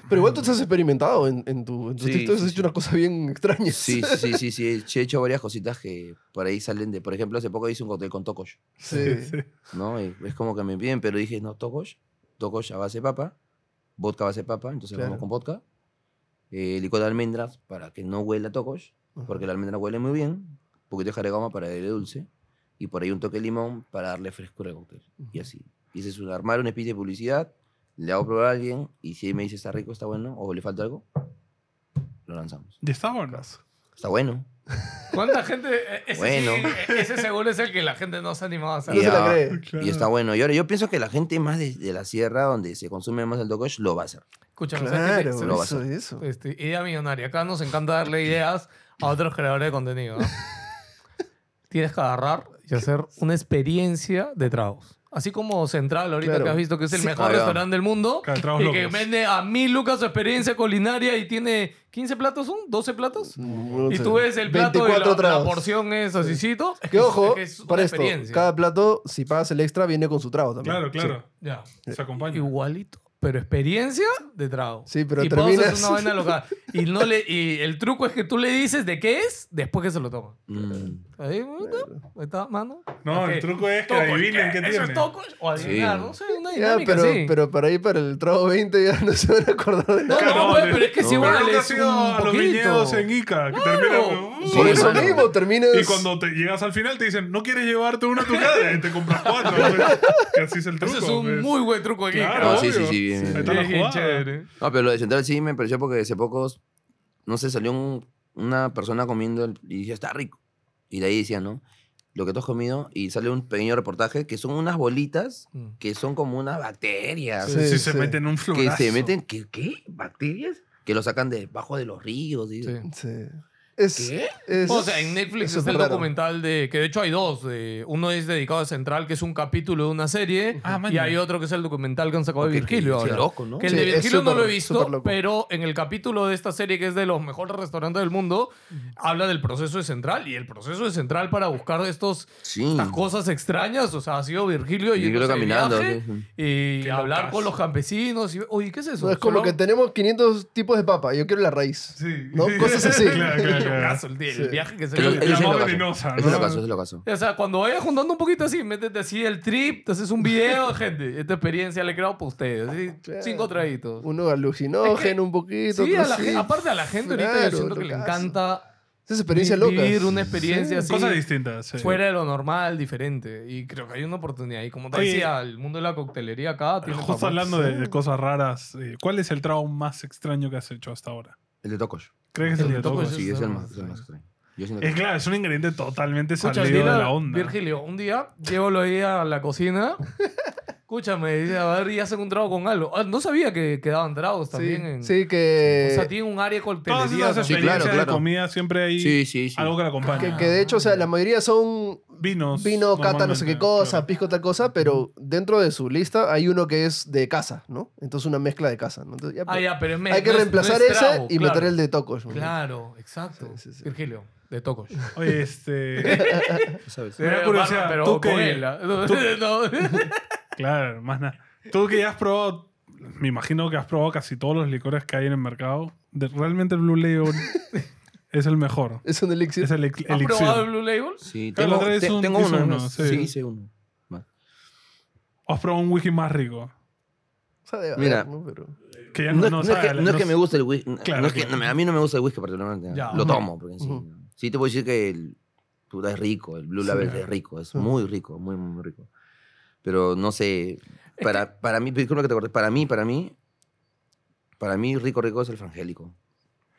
Pero igual tú te has experimentado en, en tu, en tus Sí, TikToks, sí, has hecho sí. una cosa bien extraña. Sí, sí, sí, sí, sí. He hecho varias cositas que por ahí salen de... Por ejemplo, hace poco hice un cóctel con Tokosh, Sí. Sí. ¿no? Y es como que me piden, pero dije, no, Tokosh, Tokosh a base de papa, vodka a base de papa, entonces Claro. vamos con vodka, eh, licor de almendras para que no huela a Tokosh, porque la almendra huele muy bien, un poquito de jaregoma para darle dulce, y por ahí un toque de limón para darle frescura al cóctel. Y así. Y ese es un, armar una especie de publicidad, le hago probar a alguien, y si me dice está rico, está bueno, o le falta algo, lo lanzamos. Y está bueno. Está bueno. ¿Cuánta gente? eh, Ese, Bueno. sí, ese seguro es el que la gente no se ha animado a hacer. No se la cree. Y está bueno. Y ahora yo pienso que la gente más de, de la sierra, donde se consume más el tokosh, lo va a hacer. Escúchame, ¿sabes? Claro, Se- lo va a eso, eso. Este, idea millonaria. Acá nos encanta darle ideas a otros creadores de contenido. ¿no? Tienes que agarrar y hacer una experiencia de tragos. Así como Central, ahorita Claro. que has visto que es el Sí. mejor restaurante del mundo. Claro, y que vende a mil lucas su experiencia culinaria y tiene 15 platos, ¿son? ¿12 platos? No y sé. tú ves el plato y 24 la, porción es asícito. Que ojo, es para esto, cada plato, si pagas el extra, viene con su trago también. Claro, claro. Ya. Se acompaña. Igualito. Pero experiencia de trago. Sí, pero y terminas- una vaina local. Y, no le, y el truco es que tú le dices de qué es después que se lo toma. Mm. Ahí, ahí está, mano. No, el truco es que adivinen qué ¿Eso tiene. es toco? O adivinar, Sí. no sé, una Ya, dinámica pero, así. pero para ahí, para el trago 20, ya no se van a acordar de no, nada. Claro, no, pues, de- pero es que no, si igual nunca es un a los viñedos en Ica, que termina con- Sí, Por eso mismo terminas. Y cuando te llegas al final te dicen, ¿no quieres llevarte una a tu casa? Y te compras cuatro. Que así es el truco. Ese es un pues. muy buen truco aquí. Claro, Ah, sí, sí, sí, bien, bien, Ahí chévere. No, pero lo de Central sí me pareció porque hace pocos, no sé, salió un- una persona comiendo el- y decía, está rico. Y de ahí decía, ¿no? Lo que tú has comido y sale un pequeño reportaje que son unas bolitas Mm. que son como unas bacterias. Sí, Si se sí. meten un que florazo. se meten, ¿qué? ¿Qué? ¿Bacterias? Que lo sacan debajo de los ríos. y- Sí. Sí. Es, ¿Qué? es- O sea, en Netflix es está el raro. documental de. Que de hecho hay dos. de- uno es dedicado a Central, que es un capítulo de una serie. Ah, y hay otro que es el documental que han sacado de Virgilio qué ahora. loco, ¿no? Que el Sí, de Virgilio no lo he visto, pero en el capítulo de esta serie, que es de los mejores restaurantes del mundo, habla del proceso de Central. Y el proceso de Central para buscar estos, Sí. estas cosas extrañas, o sea, ha sido Virgilio y caminando. sí, sí. y Qué hablar con los campesinos. Y, Oye, ¿qué es eso? no, es como Solo- que tenemos 500 tipos de papa. Yo quiero la raíz. Sí. ¿No? Cosas así. claro. Locazo, el, el Sí. viaje que se La ese es más lo caso. venenosa, Ese es ¿no? lo caso, ese es lo caso. O sea, cuando vayas juntando un poquito así, métete así el trip, te haces un video, gente. Esta experiencia la he creado para ustedes. Así, Claro. cinco traguitos. Uno alucinógeno un poquito. Sí, otro a la gen- aparte a la gente ahorita yo Claro, siento que le locazo. encanta vi- vivir una experiencia así Cosas distintas. sí. fuera de lo normal, diferente. Y creo que hay una oportunidad. Y como te Oye, decía, el mundo de la coctelería acá tiene Justo fama. hablando de, de cosas raras, eh, ¿cuál es el trago más extraño que has hecho hasta ahora? El de Tokosh. ¿Crees que es el, El de Tokosh? Sí, es el más, el más extraño. Yo siento que Es claro, es un ingrediente totalmente Escucha, salido de la onda. Virgilio, un día llévalo ahí a la cocina. Escúchame, dice, a ver, y hacen un trago con algo. Ah, no sabía que quedaban tragos Sí, también. en- sí, que, O sea, tiene un área de Todas Sí, experiencias claro, de claro. comida siempre hay Sí, sí, sí. algo que la acompaña. que, que de hecho, o sea, la mayoría son Vinos. vino, cata, no sé qué normalmente, cosa, claro. pisco, tal cosa, pero dentro de su lista hay uno que es de casa, ¿no? Entonces una mezcla de casa, ¿no? Entonces, ya, Ah, pues, ya, pero es me- hay que no es- reemplazar no es ese trago, y claro. meter el de tocos. ¿no? Claro, exacto. Sí, sí, sí. Virgilio, de Tocos. Oye, este. Tú sabes. Me da curiosidad, Pero tú con que- él, ¿ah? tú- No. claro, más nada. Tú que ya has probado, me imagino que has probado casi todos los licores que hay en el mercado. de- realmente el Blue Label es el mejor. Es un elixir. Es el ¿Has elixir. probado el Blue Label? Sí, tengo, te- un- tengo hizo uno. uno, ¿no? sí. Sí, hice uno. Va. ¿O has probado un whisky más rico? O sea, debe Mira. ¿no? Pero- Que ya No, no, es- que, no es me guste el whisky. Claro, no es que, claro. no, a mí no me gusta el whisky particularmente. Ya. Lo tomo. Porque sí, Ujú. sí te puedo decir que el es rico. El Blue Sí. Label es rico. Es muy rico. Muy, muy rico. Pero no sé. Para, para mí, disculpa que te corté. Para mí, para mí. Para mí, rico, rico es el frangélico.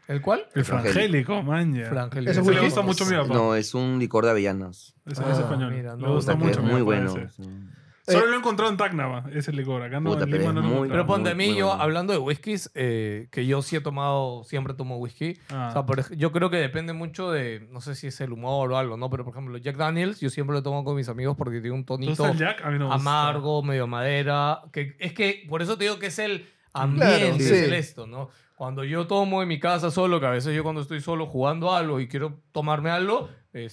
¿El cuál? El frangélico, man. ya. Frangélico. ¿Eso Ese le gusta mucho a mi papá. No, es un licor de avellanas. Ese Ah, es español. mira, le no, gusta puta, mucho. es muy bueno. sí. Solo lo he encontrado en Tacnava, ese licor. Acá no, Puta, en pero Lima no muy- Pero ponte a mí, muy yo bueno. hablando de whiskies, eh, que yo sí he tomado, siempre tomo whisky. Ah. O sea, por yo creo que depende mucho de, no sé si es el humor o algo, ¿no? Pero por ejemplo, Jack Daniels, yo siempre lo tomo con mis amigos porque tiene un ¿Te tonito Jack? A mí no me gusta. amargo, medio madera. Que, es que por eso te digo que es el ambiente Claro, es sí. el esto, ¿no? Cuando yo tomo en mi casa solo, que a veces yo cuando estoy solo jugando algo y quiero tomarme algo,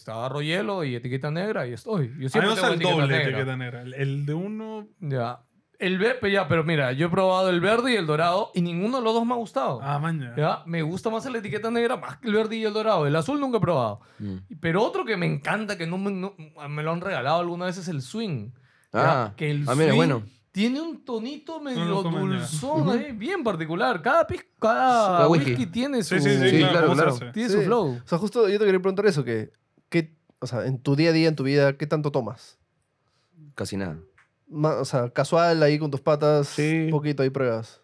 agarro hielo y etiqueta negra y estoy. Yo siempre tengo el etiqueta doble negra. etiqueta negra. El, el de uno. Ya. El verde, ya, pero mira, yo he probado el verde y el dorado y ninguno de los dos me ha gustado. Ah, maña. ¿Ya? Me gusta más la etiqueta negra más que el verde y el dorado. El azul nunca he probado. Mm. Pero otro que me encanta, que no me, no- me lo han regalado alguna vez, es el swing. ¿ya? Ah, que el ah, mira, swing bueno. tiene un tonito medio lo comen ya. dulzón ahí, bien particular. Cada, pis- cada Cada whisky. whisky. tiene su, Sí, sí, sí, Sí, claro, claro, ¿cómo se claro. hace? tiene su flow. O sea, justo yo te quería preguntar eso, que, ¿qué, o sea, en tu día a día, en tu vida, ¿qué tanto tomas? Casi nada. Ma- o sea, casual ahí con tus patas, Sí. poquito ahí pruebas.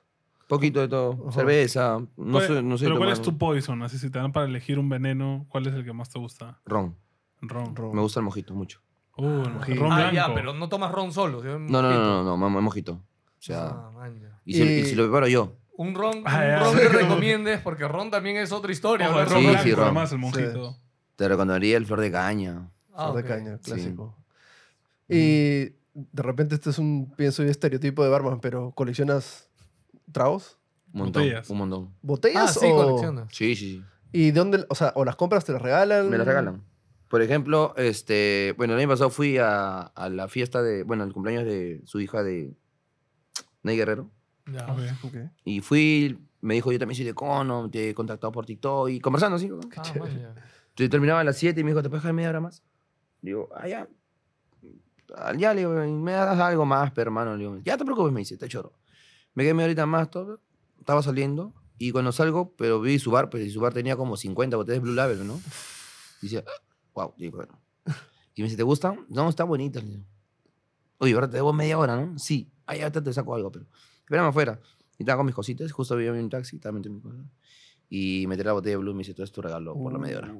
Poquito de todo. Ajá. Cerveza. No ¿Cuál- sé, no sé Pero ¿cuál tomar es tu poison? Así, si te dan para elegir un veneno, ¿cuál es el que más te gusta? Ron. Ron. Ron. Me gusta el mojito mucho. Uh, el Mojito. ron Ah, blanco. ya, pero no tomas ron solo. sino No, no, no, mojito. no, no, no, mojito. O sea, Ah, man, ya. y, si, y Y- si lo preparo yo. Un ron, Ah, un ya. ron que recomiendes, porque ron también es otra historia. Ojo, el hablar ron Sí, blanco, sí, ron. además, el mojito. Te recomendaría el flor de caña. Ah, Flor de caña, Sí. clásico. Y de repente este es un, pienso yo, estereotipo de barman, pero ¿coleccionas tragos? Un montón. Botellas. Un montón. Ah, ¿Botellas sí, o...? coleccionas. Sí, sí, sí. ¿Y de dónde, o sea, o las compras, te las regalan? Me las regalan. Por ejemplo, este, bueno, el año pasado fui a, a la fiesta de, bueno, el cumpleaños de su hija de Ney Guerrero. Ya. Ok. Ok. Y fui, me dijo, yo también soy de Cono, te he contactado por TikTok y conversando así. Ah, Entonces terminaba a las 7 y me dijo, ¿te puedes dejar media hora más? Digo, ah, ya. Le digo, me das algo más, pero hermano. Le digo, ya te preocupes, me dice, te choro. Me quedé media horita más, todo. Estaba saliendo y cuando salgo, pero vi su bar, pues y su bar tenía como 50 botellas Blue Label, ¿no? Y decía, wow, digo, bueno. Y me dice, ¿te gustan? No, está bonita. le digo. Oye, ahora te debo media hora, ¿no? Sí. Ah, ya te, saco algo, pero. Espérame afuera. Y estaba con mis cositas, justo había un taxi, estaba metiendo mis cosas. Y meter la botella de Blue me dice, todo es tu regalo por la media hora.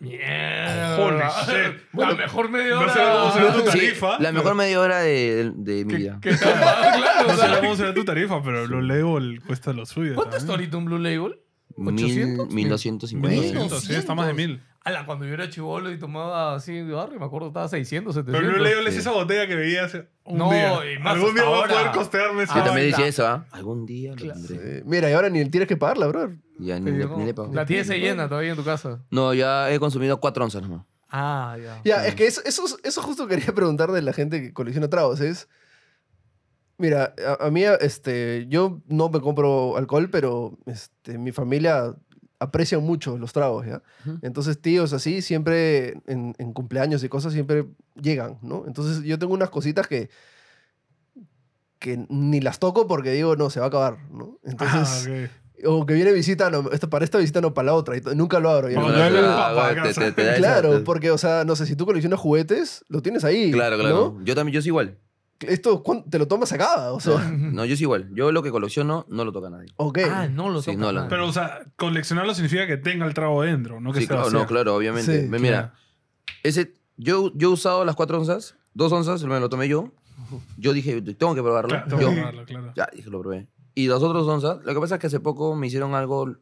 Mierda. Holy shit. La mejor media No hora. sé cómo será tu Sí, tarifa. la mejor media hora de, de, de mi ¿Qué- vida. ¿Qué tal? Ah, claro, No sé cómo será tu tarifa, pero lo Label cuesta lo suyo. ¿Cuánto está también. ahorita un Blue Label? Mil, 800? 1250. 1200, sí, está más de 1000. Ala, cuando yo era chivolo y tomaba así de barrio, me acuerdo estaba 600, 700. Pero Blue Label es Sí. esa botella que veía hace un No, día. y más Algún día voy a poder costearme esa Yo también decía eso, ¿ah? Algún día lo Claro. tendré. mira, y ahora ni tienes que pagarla, bro. Ya ni, le- ni le pago. La tienes llena todavía en tu casa. No, ya he consumido cuatro onzas nomás. Ah, ya. Ya, es que eso, eso, eso justo quería preguntar de la gente que colecciona tragos. Es. Mira, a, a mí, este, yo no me compro alcohol, pero este, mi familia aprecia mucho los tragos, ¿ya? Ujú. Entonces, tíos así, siempre en, en cumpleaños y cosas, siempre llegan, ¿no? Entonces, yo tengo unas cositas que, que ni las toco porque digo, no, se va a acabar, ¿no? Entonces, Ah, ok. o que viene visita, no, esto, para esta visita no, para la otra, y nunca lo abro. Ah, te- te- te Claro, porque, o sea, no sé, si tú coleccionas juguetes, lo tienes ahí. Claro, claro. ¿no? Yo también, yo soy igual. Esto, ¿cuán- te lo tomas acá, o sea. No, yo soy igual. Yo lo que colecciono no lo toca nadie. Ok. Ah, no lo Sí, toca no, la-. Pero, o sea, coleccionarlo significa que tenga el trago dentro, no que Sí, esté claro, no, claro, obviamente. Sí, Mira, ese, yo, yo he usado las cuatro onzas, dos onzas, me lo tomé yo. Yo dije, tengo que probarlo. Claro, tengo yo, que probarlo, claro. Ya, dije, lo probé. Y las otras onzas, lo que pasa es que hace poco me hicieron algo,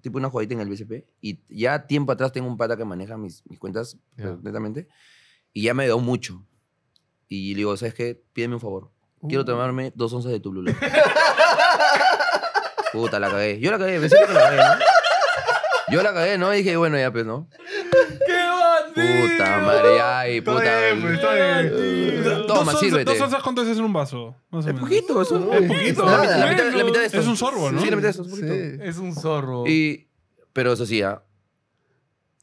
tipo una jugadita en el BCP, y ya tiempo atrás tengo un pata que maneja mis, mis cuentas Ya. pues, netamente, y ya me dio mucho. Y le digo, ¿sabes qué? Pídeme un favor. Quiero tomarme dos onzas de tu Blue Label". Puta, la cagué. Yo la cagué, pensé que la cagué, ¿no? Yo la cagué, ¿no? Y dije, bueno, ya pues, ¿no? ¡Qué bandido! Puta madre, ay, Está puta. bien, pues, está bien. Toma, Dos onzas- sírvete. Dos onzas, ¿cuánto es en un vaso? Más o Es menos. poquito, eso. No, Es poquito. La, mitad- la nada. mitad, la mitad de esto. Es un sorbo, ¿no? Sí, la mitad de esto, es poquito. Sí. Es un zorro. Y, pero eso sí, ya.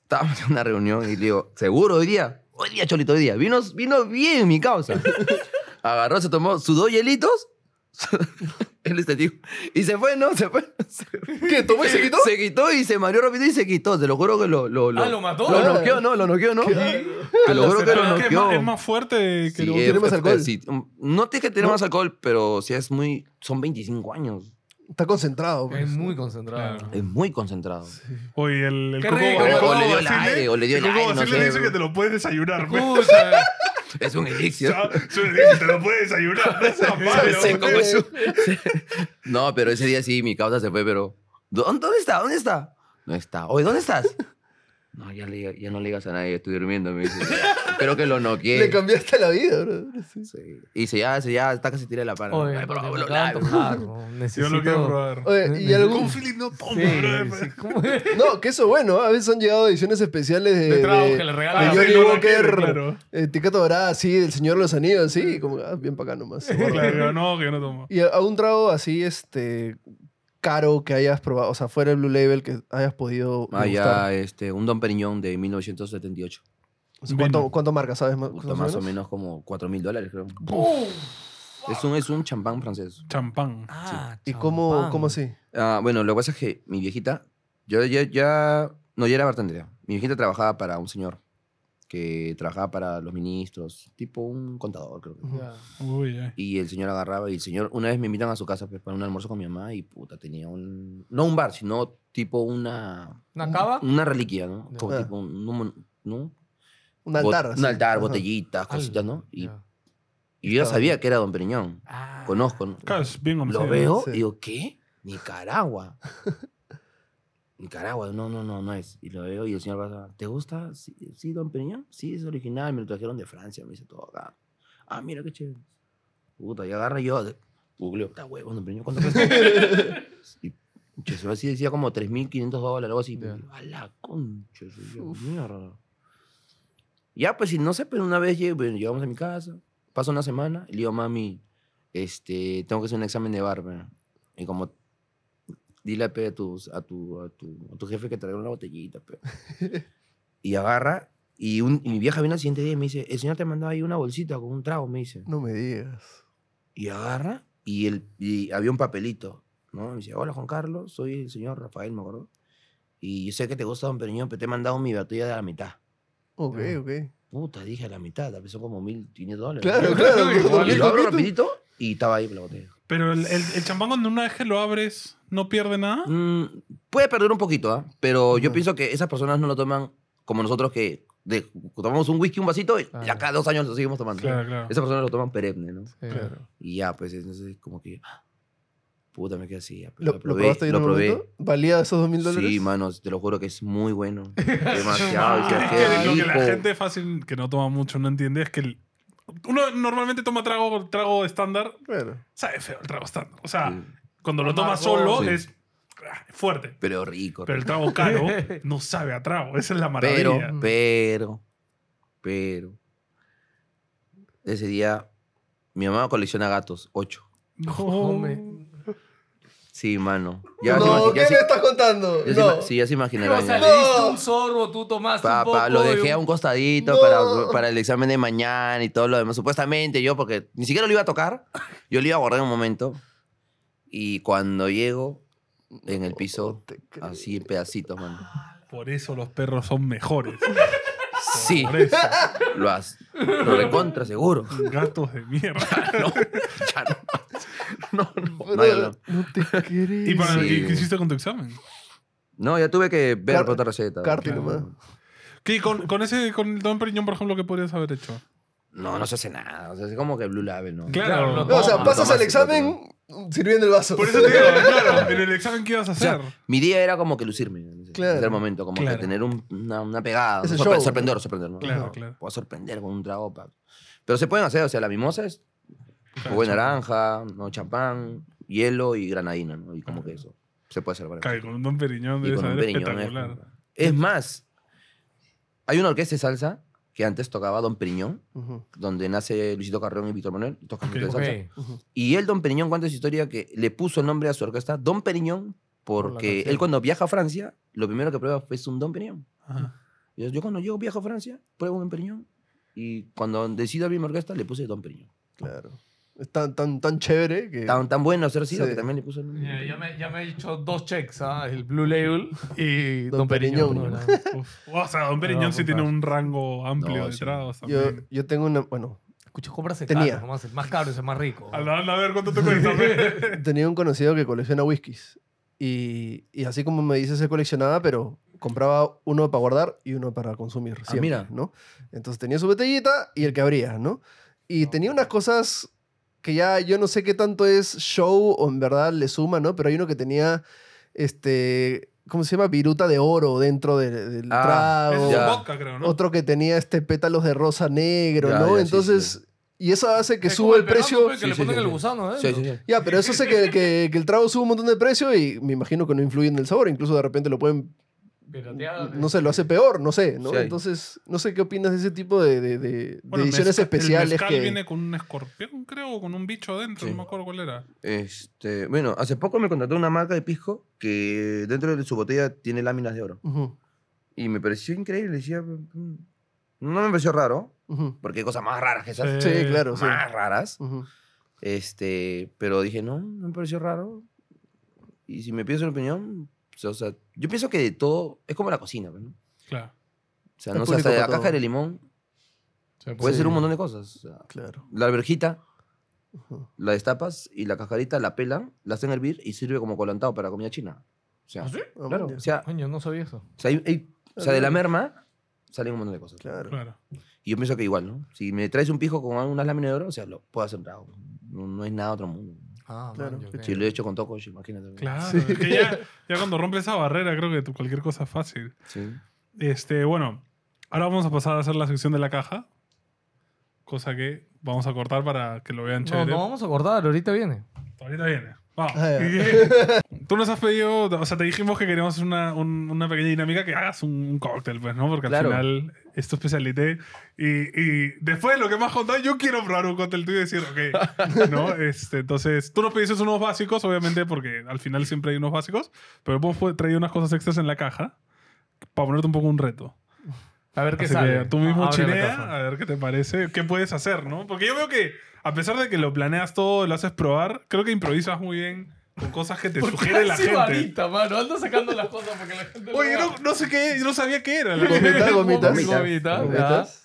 Estábamos en una reunión y le digo, ¿seguro hoy día? Hoy día, Cholito, hoy día. Vino, vino bien mi causa. Agarró, se tomó sus dos hielitos. Él este tío. Y se fue, ¿no? Se fue. ¿Qué? ¿Tomó y se quitó? se quitó y se mareó rápido y se quitó. Te lo juro que lo. lo, lo Ah, ¿lo mató? Lo noqueó, ¿no? Lo noqueó, ¿no? Te lo juro que lo es, más, noqueó. es más fuerte que Sí, lo- tiene más alcohol. sí, no tiene que tener ¿No? más alcohol, pero sí es muy. Son 25 años. Está concentrado. pues. Es muy concentrado. Claro. Es muy concentrado. Oye, el, el Qué coco, rico, el O, coco o le dio el Basile- aire, o le dio el el coco aire, no Basile sé. dice que te lo puedes desayunar. pues. Escucha. Es un elixir. Ya, yo le te lo puedes desayunar. No seas malo, güey. pues. No, pero ese día sí, mi causa se fue, pero. ¿Dónde, dónde está? ¿Dónde está? No está. Oye, ¿dónde estás? No, ya, le- ya no le digas a nadie, estoy durmiendo. Me dice. Creo que lo Le noqueé. cambiaste la vida, bro. Sí. Sí. Y se ya, se ya está casi tira la pana. Oye, Ay, bro, de lavo. antojar, ¿no? Yo Necesito... lo quiero probar. Oye, ¿y algún...? Con Philip no toma, Sí, bro. sí, ¿cómo es? No, que eso bueno, a veces han llegado ediciones especiales de, De tragos de- que le de regalan. Sí, Johnny Walker, claro. etiqueta dorada así, del Señor de los Anillos, así, como ah, bien para acá nomás. Claro, yo no, que yo no tomo. Y a, un trago así, este, caro que hayas probado, o sea, fuera el Blue Label que hayas podido Ah, ya, este, un Don Periñón de 1978. ¿Cuánto. ¿Cuánto marca, sabes? Más, Puta, más o menos como 4 mil dólares, creo. Es un, es un champán francés. Champán. Ah, ¿Y cómo, cómo así? Ah, bueno, lo que pasa es que mi viejita, yo ya, ya, no, yo era bartender. Mi viejita trabajaba para un señor que trabajaba para los ministros, tipo un contador, creo. que. Ya. Uy, ay. Y el señor agarraba y el señor, una vez me invitan a su casa pues, para un almuerzo con mi mamá y puta, tenía un, no un bar, sino tipo una, ¿Una cava? una reliquia, ¿no? Como Ah. tipo un, un- ¿no? Un altar. Bot- así. Un altar, Ajá. botellitas, cositas, ¿no? Y, Ya. y yo ya sabía que era Don Periñón. Ah. Conozco, ¿no? Claro, es bien Lo veo Sí. y digo, ¿qué? Nicaragua. Nicaragua, no, no, no, no es. Y lo veo y el señor pasa, ¿te gusta? Sí, sí, Don Periñón. Sí, es original, me lo trajeron de Francia, me dice todo acá. Ah, mira qué chévere. Puta, y agarra yo, googleo, está huevo, Don Periñón, ¿cuánto cuesta? y se así decía como 3.500 dólares, algo así. Ya. A la concha, yo, mierda. Ya, pues, y no sé, pero una vez bueno, llegamos a mi casa, pasa una semana, y le digo, mami, este, tengo que hacer un examen de bar, ¿verdad? Y como, dile pe, a, tus, a, tu, a, tu, a tu jefe que traiga una botellita, pe. y agarra, y, un- y mi vieja viene al siguiente día y me dice, el señor te mandó ahí una bolsita con un trago, me dice. No me digas. Y agarra, y, el, y había un papelito, ¿no? Me dice, hola Juan Carlos, soy el señor Rafael, me acuerdo. Y yo sé que te gusta Don Periñón, pero te he mandado mi botella de la mitad. Ok, Ya. ok. Puta, dije a la mitad, pesó como 1.500 dólares. Claro, claro. Y lo abro rapidito y estaba ahí la botella. Pero el, el, el champán cuando una vez que lo abres, ¿no pierde nada? Mm, puede perder un poquito, ¿ah? Pero yo pienso que esas personas no lo toman como nosotros que de- tomamos un whisky, un vasito y Claro. cada dos años lo seguimos tomando. Claro, claro. Esas personas lo toman perenne, ¿no? Sí. Claro. Y ya, pues entonces como que... ah, Puta, me quedé así. pues, ¿Lo, lo probé, lo probé. momento? ¿Valía esos dos mil dólares? Sí, manos, te lo juro que es muy bueno. Demasiado. Que- lo que la gente fácil que no toma mucho no entiende es que el- uno normalmente toma trago, trago estándar, Claro. sabe feo el trago estándar. O sea, Sí, cuando lo tomas Amargo. solo Sí. es ah, fuerte. Pero rico. Pero el trago caro no sabe a trago. Esa es la maravilla. Pero, pero, pero. Ese día, mi mamá colecciona gatos, ocho. No. Hombre. Sí, mano. Ya no, ¿qué ya me estás contando? ya No. sí, ya se O imaginarán. sea, ya. le diste un sorbo, tú tomaste Pa- un poco. pa, lo dejé a un costadito No. para, para el examen de mañana y todo lo demás. Supuestamente yo, porque ni siquiera lo iba a tocar, yo lo iba a guardar en un momento. Y cuando llego en el piso, así en pedacitos, mano. Por eso los perros son mejores. Sí, Por eso. lo, has, lo recontra seguro. Gatos de mierda. No, ya no. No, no, no, no. no te crees. ¿Y, para, Sí. ¿y qué hiciste con tu examen? No, ya tuve que ver Car- otra receta. Carti Claro. nomás. ¿Qué, con, con ese, con el Don Periñón, por ejemplo, ¿qué podrías haber hecho? No, no se hace nada. O sea, es como que Blue Label, ¿no? Claro. lo No, o sea, pasas el examen sirviendo el vaso. Por eso te digo, claro, en el examen que ibas a O sea, hacer. mi día era como que lucirme. Claro. en ese momento, como Claro. que tener un- una, una pegada. ¿no? show. sorprender, sorprender, ¿no? Claro, No, claro. Puedo sorprender con un trago. pa- Pero se pueden hacer, o sea, la mimosa es jugo de naranja, ¿no? champán, hielo y granadina, ¿no? Y como que eso se puede hacer para y con un Don Periñón Y debe con un saber periñón es, espectacular. es más, hay una orquesta de salsa que antes tocaba Don Periñón, Ujú. donde nace Luisito Carrión y Víctor Manuel, y tocan Ok. orquesta de salsa. Ujú. Y él, Don Periñón, cuenta su historia que le puso el nombre a su orquesta Don Periñón porque canción. él cuando viaja a Francia, lo primero que prueba es un Don Periñón. Ajá. Yo, yo cuando llego viajo a Francia, pruebo un Don Periñón. Y cuando decido abrir mi orquesta, le puse Don Periñón. Claro. Es tan, tan, tan chévere que. Tan, tan bueno hacer sido Sí. que también le puse el nombre. Ya, ya me, ya me he hecho dos checks, ¿ah? el Blue Label y Don Don, Periñón. ¿no? O sea, Don Periñón sí apuntar. tiene un rango amplio No, de sí. tragos yo, yo tengo una. Bueno, Escucha, cómprase Tenía. caro, nomás, el más caro es el más rico. Anda, anda a ver cuánto te cuesta. tenía un conocido que colecciona whiskies. Y, y así como me dice, se coleccionaba, pero compraba uno para guardar y uno para consumir. siempre, mira. ¿no? Entonces tenía su botellita y el que abría, ¿no? Y tenía unas cosas que ya yo no sé qué tanto es show o en verdad le suma, ¿no? Pero hay uno que tenía este ¿cómo se llama? Viruta de oro dentro de- del Ah, trago. es vodka, creo, ¿no? Otro que tenía este pétalos de rosa negro, Ya, ¿no? ya, sí, Entonces, y eso hace que Es suba como el precio. Que Sí, ponen el gusano, ¿eh? Sí, sí, sí. Ya, pero eso hace que, que- que el trago suba un montón de precio y me imagino que no influye en el sabor. Incluso de repente lo pueden, Pirateado. no sé, lo hace peor, no sé, ¿no? Sí. Entonces, no sé qué opinas de ese tipo de, de- de- de Bueno, ediciones mezcal- especiales El mezcal que... viene con un escorpión, creo, o con un bicho adentro, Sí. no me acuerdo cuál era. Este, bueno, hace poco me contrató una marca de pisco que dentro de su botella tiene láminas de oro. Ujú, Y me pareció increíble. Decía, "Mm". no me pareció raro, ujú, porque hay cosas más raras que esas. Sí, claro, sí. Más raras. Ujú. Este, pero dije, no, no me pareció raro. Y si me pides una opinión, o sea, yo pienso que de todo es como la cocina, pues, ¿no? Claro. O sea, no sé, hasta la para caja todo. de limón Sí, puede Sí. ser un montón de cosas. o sea, Claro. la alberjita, la destapas y la cascarita la pelan, la hacen hervir y sirve como colantado para comida china. O sea, ¿Ah, sí? Ah, claro, o sea, Coño, no sabía eso. o sea, hay- hay- o sea, de la merma salen un montón de cosas. Claro. Claro. Y yo pienso que igual, ¿no? Si me traes un pijo con unas láminas de oro, o sea, lo puedo hacer bravo. No, no es nada otro mundo. Ah, Claro, man, yo. Si lo he hecho con tocos, imagínate. Claro. Es que ya, ya cuando rompe esa barrera, creo que cualquier cosa es fácil. Sí. Este, bueno, ahora vamos a pasar a hacer la sección de la caja. Cosa que vamos a cortar para que lo vean No, chévere. no vamos a cortar, ahorita viene. Ahorita viene. Vamos. Ah, Tú nos has pedido, o sea, te dijimos que queríamos hacer una, un- una pequeña dinámica que hagas un, un cóctel, pues, ¿no? Porque Claro. al final es tu especialité. Y, y después de lo que me has contado, yo quiero probar un cóctel tuyo y decir, ok, ¿no? Este, entonces, tú nos pediste unos básicos, obviamente, porque al final siempre hay unos básicos, pero hemos traído unas cosas extras en la caja para ponerte un poco un reto. A ver qué Así sale. que tú mismo chinea, caja. a ver qué te parece, qué puedes hacer, ¿no? Porque yo veo que, a pesar de que lo planeas todo, lo haces probar, creo que improvisas muy bien con cosas que te ¿Por qué sugiere la gente. varita, mano? Anda sacando las cosas porque la gente Oye, no, no sé qué, yo no sabía qué era. la- Gomitas, gomitas. Gomitas.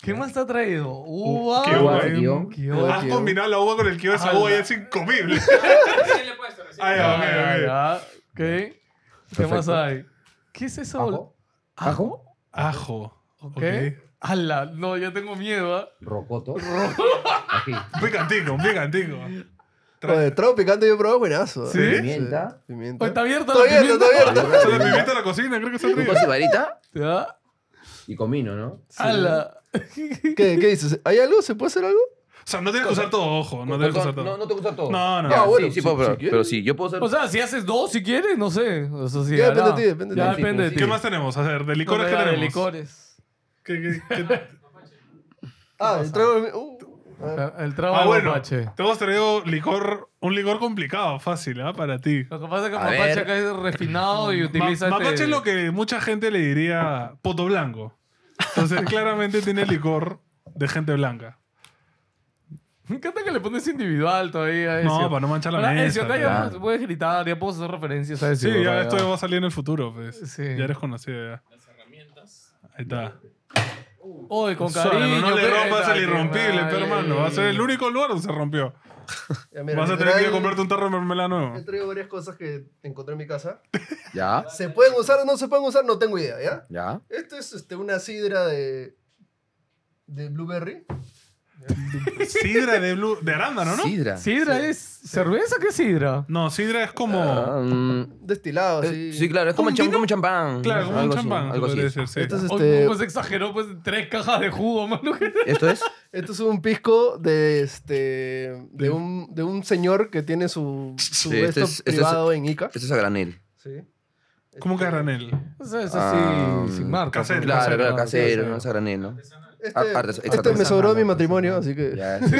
¿Qué más te ha traído? Uva. qué Uva, guion. Guión. Has Guión. combinado la uva con el kio, esa Ala. uva ya es incomible. Ah, ya, Ya, ok, ya, ok. ya. Ok. ¿Qué Perfecto. más hay? ¿Qué es eso? Ajo. Ajo. Ajo. Ok. Ok. Ala, no, yo tengo miedo. ¿ah? Rocoto. Picantico, un picantico. Oye, trago picante yo probado buenazo. ¿Sí? Pimienta. Pimienta. Oye, ¿Está abierta Está la pimienta? está abierto. Esa es la pimienta de la cocina, creo que se ríe. poco de varita ¿Ya? y comino, ¿no? Ala. ¿Qué, ¿Qué dices? ¿Hay algo? ¿Se puede hacer algo? O sea, no tienes que usar todo, ojo. No tienes que usar no, todo. no te gusta todo. No, no, Ya, no. Ah, bueno, sí, sí, puedo, pero, pero sí, yo puedo hacer. O sea, si haces dos, si quieres, no sé. O sea, si Ya, depende de ti, depende de Ya ti. depende de ti. ¿Qué más tenemos? A ver, de licores, No, ¿qué ya, de tenemos? licores. ¿Qué- qué- qué- Ah, el trago... Uh, ah, El trago Ah, de bueno. mapache. Te hemos traído licor, un licor complicado, fácil, ¿ah? Para ti. Lo que pasa es que A Mapache acá es refinado y Ma- utiliza Mapache este... es lo que mucha gente le diría poto blanco. Entonces, claramente tiene licor de gente blanca. Me encanta que le pones individual todavía. No, Ezio. para no manchar la Ahora, mesa. Ezio, ya claro. puedes- gritar, ya puedes hacer referencias a eso. Sí, ya esto va a salir en el futuro, pues. Sí. Ya eres conocido ya. Ahí está. Oye, con Suave, cariño. no le rompas el irrompible, vale. pe, hermano. Va a ser el único lugar donde se rompió. ya, mira, Vas a tener que comprarte un tarro de mermelada nuevo. He traído varias cosas que encontré en mi casa. Ya, ¿Se pueden usar o no se pueden usar? No tengo idea, ¿ya? ya. Esto es este, una sidra de... De blueberry. Sidra de, blue, de arándano, ¿no? Sidra. ¿Sidra es cerveza? ¿Qué es sidra? No, sidra es como... Ah, mm, Destilado, eh, así. sí, claro, es como, ¿Un cham- vino? como un champán. Claro, como un algo así, champán. algo así. podría decir, sí. Esto es Oye, este... ¿cómo se exageró? Pues tres cajas de jugo, mano. ¿Esto es? Esto es un pisco de este de un, de un señor que tiene su, su Sí, este esto es- este es- privado en Ica. Esto es a granel. Sí. ¿Cómo que Este- granel? Eso es así, Ah, sin marca. casero. pues. Claro, casero, claro, casero, casero. no es a granel, ¿no? Este, artes- este me sobró de mi Artesanal, matrimonio, así que Ya es.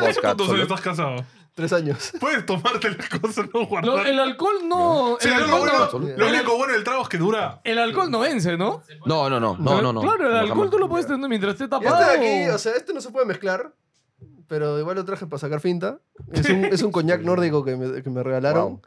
Vodka ¿Cuántos solo. años estás casado? tres años. Puedes tomarte las cosas, no guardar. el alcohol no... Sí, el, lo, alcohol bueno, no absoluto. lo único bueno del trago es que dura. el alcohol no vence, ¿no? No, no, no, no, no, no. Claro, el No, alcohol jamás. tú lo puedes tener mientras esté Y tapado. este de aquí, o sea, este no se puede mezclar, pero igual lo traje para sacar finta. Es un, es un coñac nórdico que me, que me regalaron.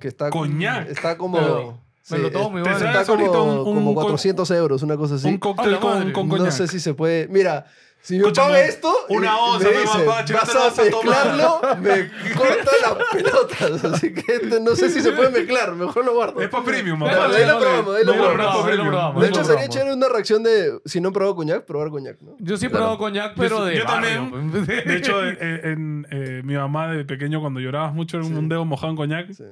Que está, ¿Coñac? Está como... Pero- Me lo tomo te igual. sabes Está ahorita como, un- un como co- 400 euros, una cosa así. Un cóctel con, con no coñac. sé si se puede. Mira, si me Escúchame, paga esto, una onza, me dice, no vas te vas a tomar". mezclarlo, me corta las pelotas. Así que este no sé si se puede mezclar, mejor lo guardo. Es para premium, mamá. de ahí lo probamos, ahí lo No, probamos. no, no, no, De hecho, sería chévere una reacción de, si no he probado coñac, probar coñac, ¿no? Yo sí he probado coñac, pero de yo también. pues. De hecho, eh, mi mamá de pequeño, cuando llorabas mucho Sí. un dedo mojado en coñac, Sí.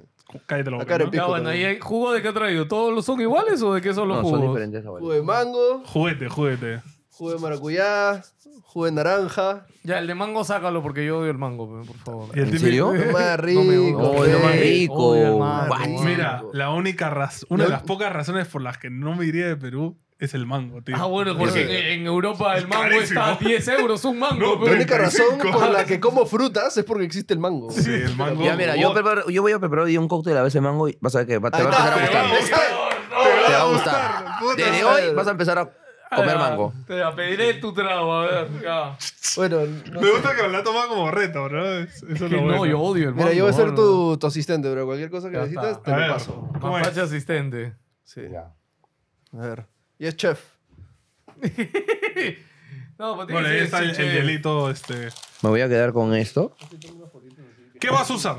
Cállate la boca. Acá ¿no? Ya, bueno, también. ¿y hay jugo de qué ha traído? ¿Todos los son iguales o de qué son los No, jugos? son diferentes sabores. Jugo de mango, Juguete, juguete. jugo de maracuyá, jugo de naranja. Ya, el de mango sácalo porque yo odio el mango, pe, por favor. Y el ¿En típico- serio? Lo más rico. No me gusta. Oh, lo más fe. rico. What? Mira, la única razón, una de las pocas razones por las que no me iría de Perú es el mango, tío. Ah, bueno, porque en, en Europa el mango Carísimo. está a 10 euros un mango. No. La única razón 35. por la que como frutas es porque existe el mango. Sí, el mango. Ya, mira, yo, preparo- yo voy a preparar hoy un cóctel a veces de mango y vas a ver que va- te va a empezar a ahí gustar. está. Te va a gustar. puta Desde madre. hoy vas a empezar a comer mango. Te la pediré tu trago, a ver. Ya. Bueno, no Me sé. gusta que me la toma como reto, ¿no? Es- Eso es Que lo no, bueno. yo odio el mango. Mira, yo voy a ser mano. tu, tu asistente, pero cualquier cosa que Ya necesites está. te A lo ver, paso. ¿cómo es? Mapache asistente. Sí. Ya. A ver. Y es chef. No, pues Bueno, ahí está el, el hielito. este... Me voy a quedar con esto. ¿Qué vas a usar?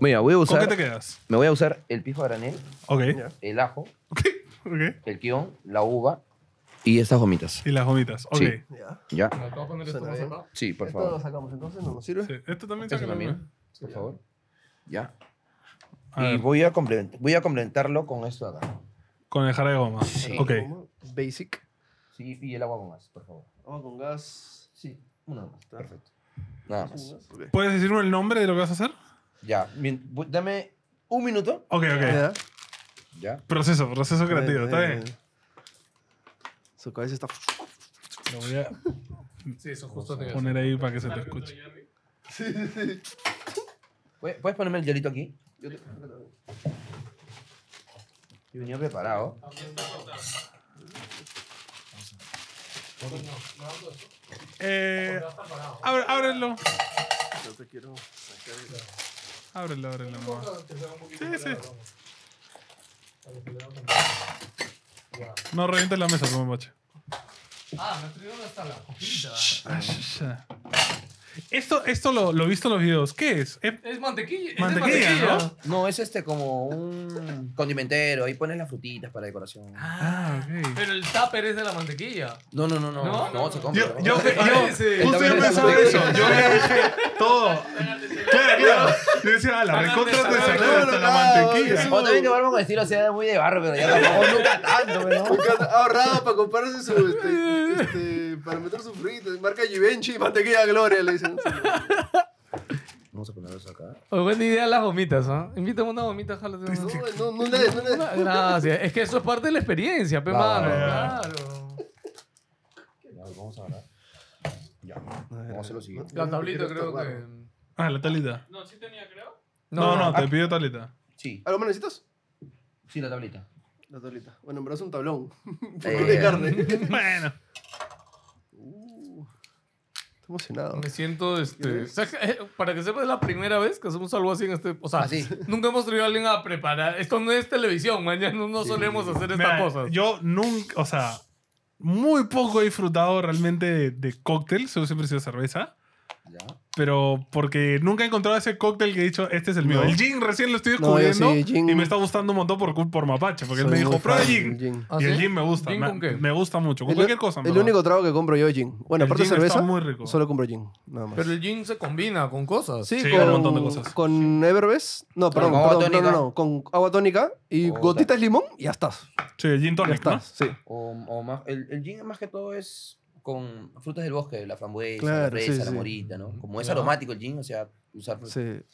Mira, voy a ¿Con qué usar. te quedas? Me voy a usar el pijo a granel, Ok. El ajo, Ok. Ok. el guion, la uva y estas gomitas. Y las gomitas. Ok. Sí. Ya. ¿Ya? ¿Me puedo poner esto Suena más bien. acá? Sí, por Esto lo favor. sacamos entonces, ¿no nos sirve? Sí, Esto también Eso sácalo, también, ¿no? por favor. Ya. A Y ver, voy a, complement- voy a complementarlo con esto de acá. Con el jarabe de goma. Sí. Ok. Basic. Sí, y el agua con gas, por favor. Agua con gas. Sí, una más. Perfecto. Nada más. ¿Puedes decirme el nombre de lo que vas a hacer? Ya, dame un minuto. Ok, ok. Ya. Ya. Proceso, proceso creativo. Está Bien. Su cabeza está. Lo voy a Sí, eso justo te poner ahí para que se te escuche. ¿Puedes puedes ponerme el hielito aquí? Yo venía preparado. Eh, abre- ábrelo. No te quiero Ábrelo, ábrelo. Sí, sí. No revientes la mesa, como macho. Ah, me trajeron hasta la copita. Esto, esto lo, lo he visto en los videos. ¿Qué es? ¿Es- Es mantequilla. es de Mantequilla, ¿no? No, es este como un condimentero. Ahí pones las frutitas para decoración. Ah, ok. Pero el tupper es de la mantequilla. No, no, no, no. ¿No? No, se compra. Yo, ¿no? yo, yo, Parece. justo yo pensaba eso. Yo le dije todo. Claro, claro. Yo decía, ah, la recontra te salió hasta la mantequilla. O también que barba con estilo sea muy de barro, pero ya tampoco nunca tanto, ¿no? Ahorrado para comprarse su. Este, este, para meter su frito. Marca Givenchy y mantequilla Gloria, le dicen. Vamos a poner eso acá. Oh, buena idea las gomitas, ¿ah? Invítame una gomita, jálate una. No, no, no, le- no, le- Ah, Gracias. Es que eso es parte de la experiencia, pe, Va, mano. Claro. Ya, vamos a hablar. Ya. Vamos a hacer lo siguiente. La tablita creo que... Ah, la talita. No, sí tenía, creo. No, no, te pido talita. Sí, ¿Algo más necesitas? sí, la tablita. La tablita. Bueno, en verdad es un tablón. Eh. De carne. Bueno. Emocionado. Me siento, este... o sea, que, eh, para que sepas, es la primera vez que hacemos algo así en este... O sea, Así. nunca hemos traído a alguien a preparar... Esto no es televisión, mañana no, solemos hacer estas cosas. Yo nunca, o sea, muy poco he disfrutado realmente de, de cóctel. Solo siempre he sido cerveza. Ya. Pero porque nunca he encontrado ese cóctel que he dicho, este es el mío. No. El gin recién lo estoy No, descubriendo. sí, gin- Y me está gustando un montón por, por Mapache. Porque él Soy me dijo, prueba gin. gin. ¿Ah, y el sí? gin me gusta. ¿Gin me, con qué? me gusta mucho. Con El- cualquier cosa. El único trago que compro yo es gin. Bueno, El aparte de gin está cerveza, muy rico. solo compro gin. Nada más. Pero el gin se combina con cosas. Sí, Sí, con, un montón de cosas. Con Everbest. No, perdón, agua perdón, no, no, no. Con agua tónica y Puta. gotitas de limón y ya estás. Sí, el gin Ya tonic, ¿no? estás, sí. O, o más, el, el gin más que todo es con frutas del bosque, la frambuesa, Claro, la fresa, sí, la sí. morita, ¿no? Como es Ya. aromático el gin, o sea, usar fru- sí.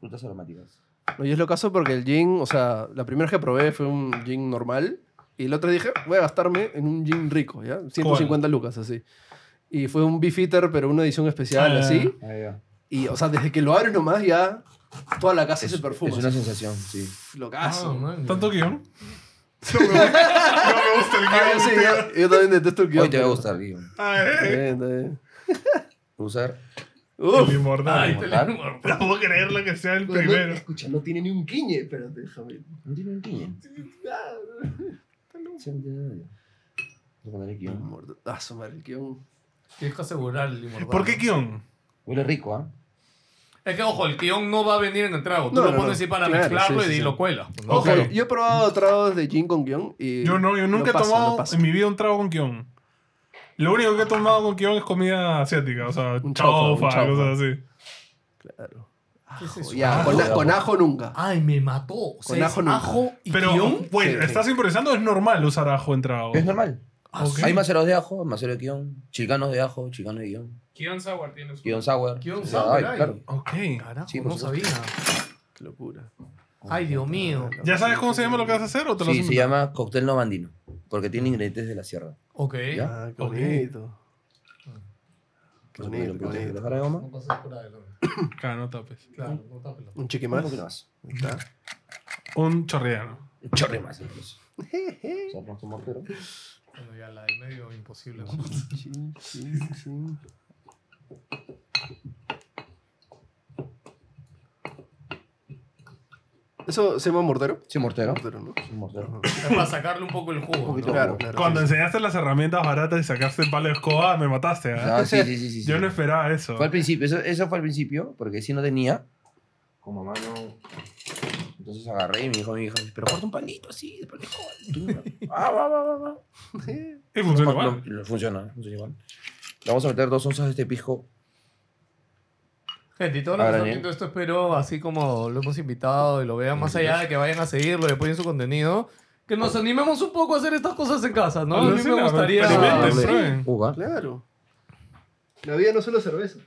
frutas aromáticas. No, y es lo caso porque el gin, o sea, la primera que probé fue un gin normal. Y el otro dije, voy a gastarme en un gin rico, ¿ya? 150 lucas, así. Y fue un beef eater, pero una edición especial, Ah. así. Ah. Y, o sea, desde que lo abres nomás ya toda la casa Es, se perfuma. es una así. sensación, sí. Locazo. Ah, man. ¿Tanto guion? No, me, no me gusta el Ah, yo, guion. sí, yo, yo también detesto el guion. Hoy te va a pero- gustar, guion. Está bien. Usar. Uf. el inmortal. Ay, te ¿Mortal? le- No puedo creer lo que sea el Bueno, primero. Escucha, no tiene ni un quiñe. Espérate, déjame. No tiene un guion. No poner el guion. Ah, su madre, el guion. Tienes que asegurar el inmortal. ¿Por qué guion? Huele rico, ¿ah? Es que, ojo, el guion no va a venir en el trago. Tú No, lo no, pones no. así para Claro, mezclarlo sí, sí, y sí. lo cuelas. ¿no? Ojo, yo he probado tragos de gin con guion y... Yo no, yo nunca he tomado paso. en mi vida un trago con guion. Lo único que he tomado con guion es comida asiática, o sea, Un chaufa, un chaufa, chaufa. cosas así. Claro. ¿Qué es eso? Ya, Ajo. con, a- con ajo nunca. Ay, me mató. O sea, Con es ajo nunca. ajo y Pero, guion. bueno, Sí. ¿estás improvisando? Es normal usar ajo en trago. Es normal. Hay maceros de ajo, macero de guion, chicanos de ajo, chicanos de guion, Kion Sour tiene su... guion sour. Sea, sour hay. claro. Ok. Carajo, Sí, no supuesto. sabía. Qué locura. Ay, Dios mío. ¿Ya sabes cómo se llama lo que vas a hacer o te lo Sí, se llama cóctel novandino, porque tiene ingredientes de la sierra. Ok. ¿Ya? Ah, qué bonito. Qué bonito, un qué bonito. de goma. No pases por adelante. Claro, no tapes. Claro, no tápelo. Un chiqui Un más. poquito más. Un chorreano. Un chorre más incluso. Tu mortero. Bueno, ya la del medio, imposible. Sí, sí, sí. ¿Eso se llama mortero? Sí, mortero. Mortero, ¿no? Un mortero. Es para sacarle un poco el jugo. ¿no? Claro, claro. Cuando sí, enseñaste las herramientas baratas y sacaste el palo de escoba, me mataste. ¿ah? Ah, sí, sí, sí, sí, sí. Yo no esperaba eso. Fue al principio, eso, eso fue al principio, porque si no tenía, como mano. Entonces agarré y me dijo mi hija, pero corta un palito así, de palo de escoba. Y tú, Ah, va, va, va, va. Y funciona igual. lo- funciona, funciona igual. Le vamos a meter dos onzas de este pisco. Gente, y todo lo que están viendo esto espero, así como lo hemos invitado y lo vean, más allá de que vayan a seguirlo y apoyen su contenido, que nos animemos un poco a hacer estas cosas en casa, ¿no? A mí me gustaría... Claro. La vida no es solo cerveza.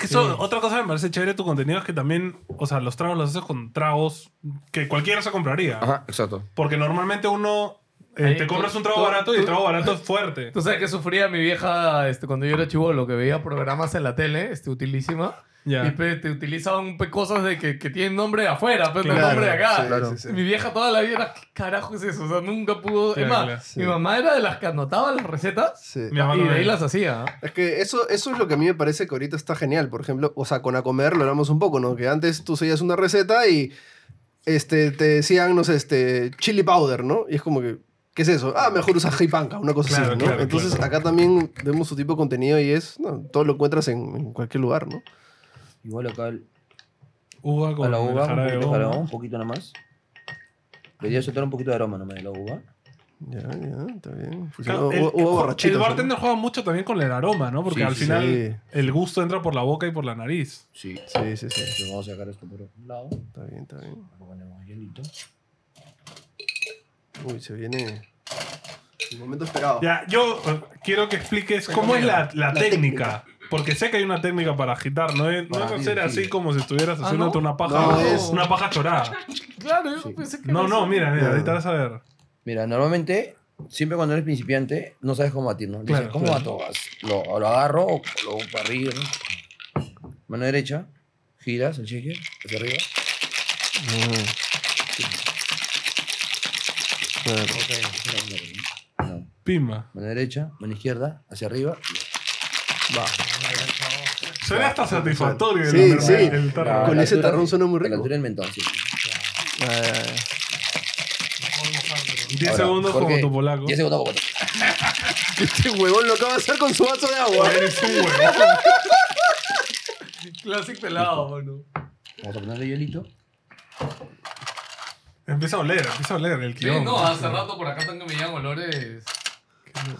Que eso- otra cosa que me parece chévere de tu contenido es que también, o sea, los tragos los haces con tragos que cualquiera se compraría. Ajá, exacto. Porque normalmente uno eh, te compras un trago barato y el trago barato es fuerte. Tú sabes que sufría mi vieja este, cuando yo era chivolo, que veía programas en la tele, este, utilísima, Ya. y pe, te utilizaban pe, cosas de que, que tienen nombre de afuera, pero no Claro, nombre de acá. sí, claro. sí, sí. Mi vieja toda la vida era, ¿qué carajo es eso? O sea, nunca pudo... Es más, mi mamá era de las que anotaba las recetas Sí. Mi mamá y de ahí las hacía. ¿ah? Es que eso, eso es lo que a mí me parece que ahorita está genial. Por ejemplo, o sea, con a comer lo hablamos un poco, ¿no? Que antes tú seguías una receta y este, te decían, no sé, este, chili powder, ¿no? Y es como que, ¿qué es eso? Ah, mejor usas panca una cosa Claro, así, ¿no? claro, Entonces claro. acá también vemos su tipo de contenido y es, no, todo lo encuentras en, en cualquier lugar, ¿no? Igual acá el- Uva a con la el uva, un jarabe poquito de aroma, un poquito nada más. Quería soltar un poquito de aroma nomás de la uva. Ya, ya, está bien. Claro, Hubo- el, hubo el- el ¿no? bartender juega mucho también con el aroma, ¿no? Porque Sí, al sí, final sí. el gusto entra por la boca y por la nariz. Sí. Sí, sí, sí. Entonces vamos a sacar esto por un lado. Está bien, está bien. Le ponemos hielito. Uy, se viene el momento esperado. Ya, yo eh, quiero que expliques cómo es la, la técnica. Porque sé que hay una técnica para agitar, no es, no es hacer así como si estuvieras Ah, haciéndote ¿no? una paja, No, es- una paja chorada. Claro, yo pensé que No, no, mira, mira, ahorita vas a ver. Mira, normalmente, siempre cuando eres principiante, no sabes cómo batir, ¿no? Dices, Claro, ¿cómo claro. bato? Lo, lo agarro o lo hago para arriba, ¿no? Mano derecha, giras el shaker hacia arriba. No. Pimba. Mano derecha, mano izquierda, hacia arriba. Va. Suena hasta satisfactorio Sí, el, sí. el. A Con ese tarrón suena muy A la rico. altura del mentón, sí. Ya. 10 Ahora, segundos como Jorge, tu polaco. 10 segundos como Este huevón lo acaba de hacer con su vaso de agua. Eres un huevón. Classic pelado, bueno. Vamos a ponerle hielito. Empieza a oler, empieza a oler el Sí, guion. no, hace rato por acá también me llegan olores.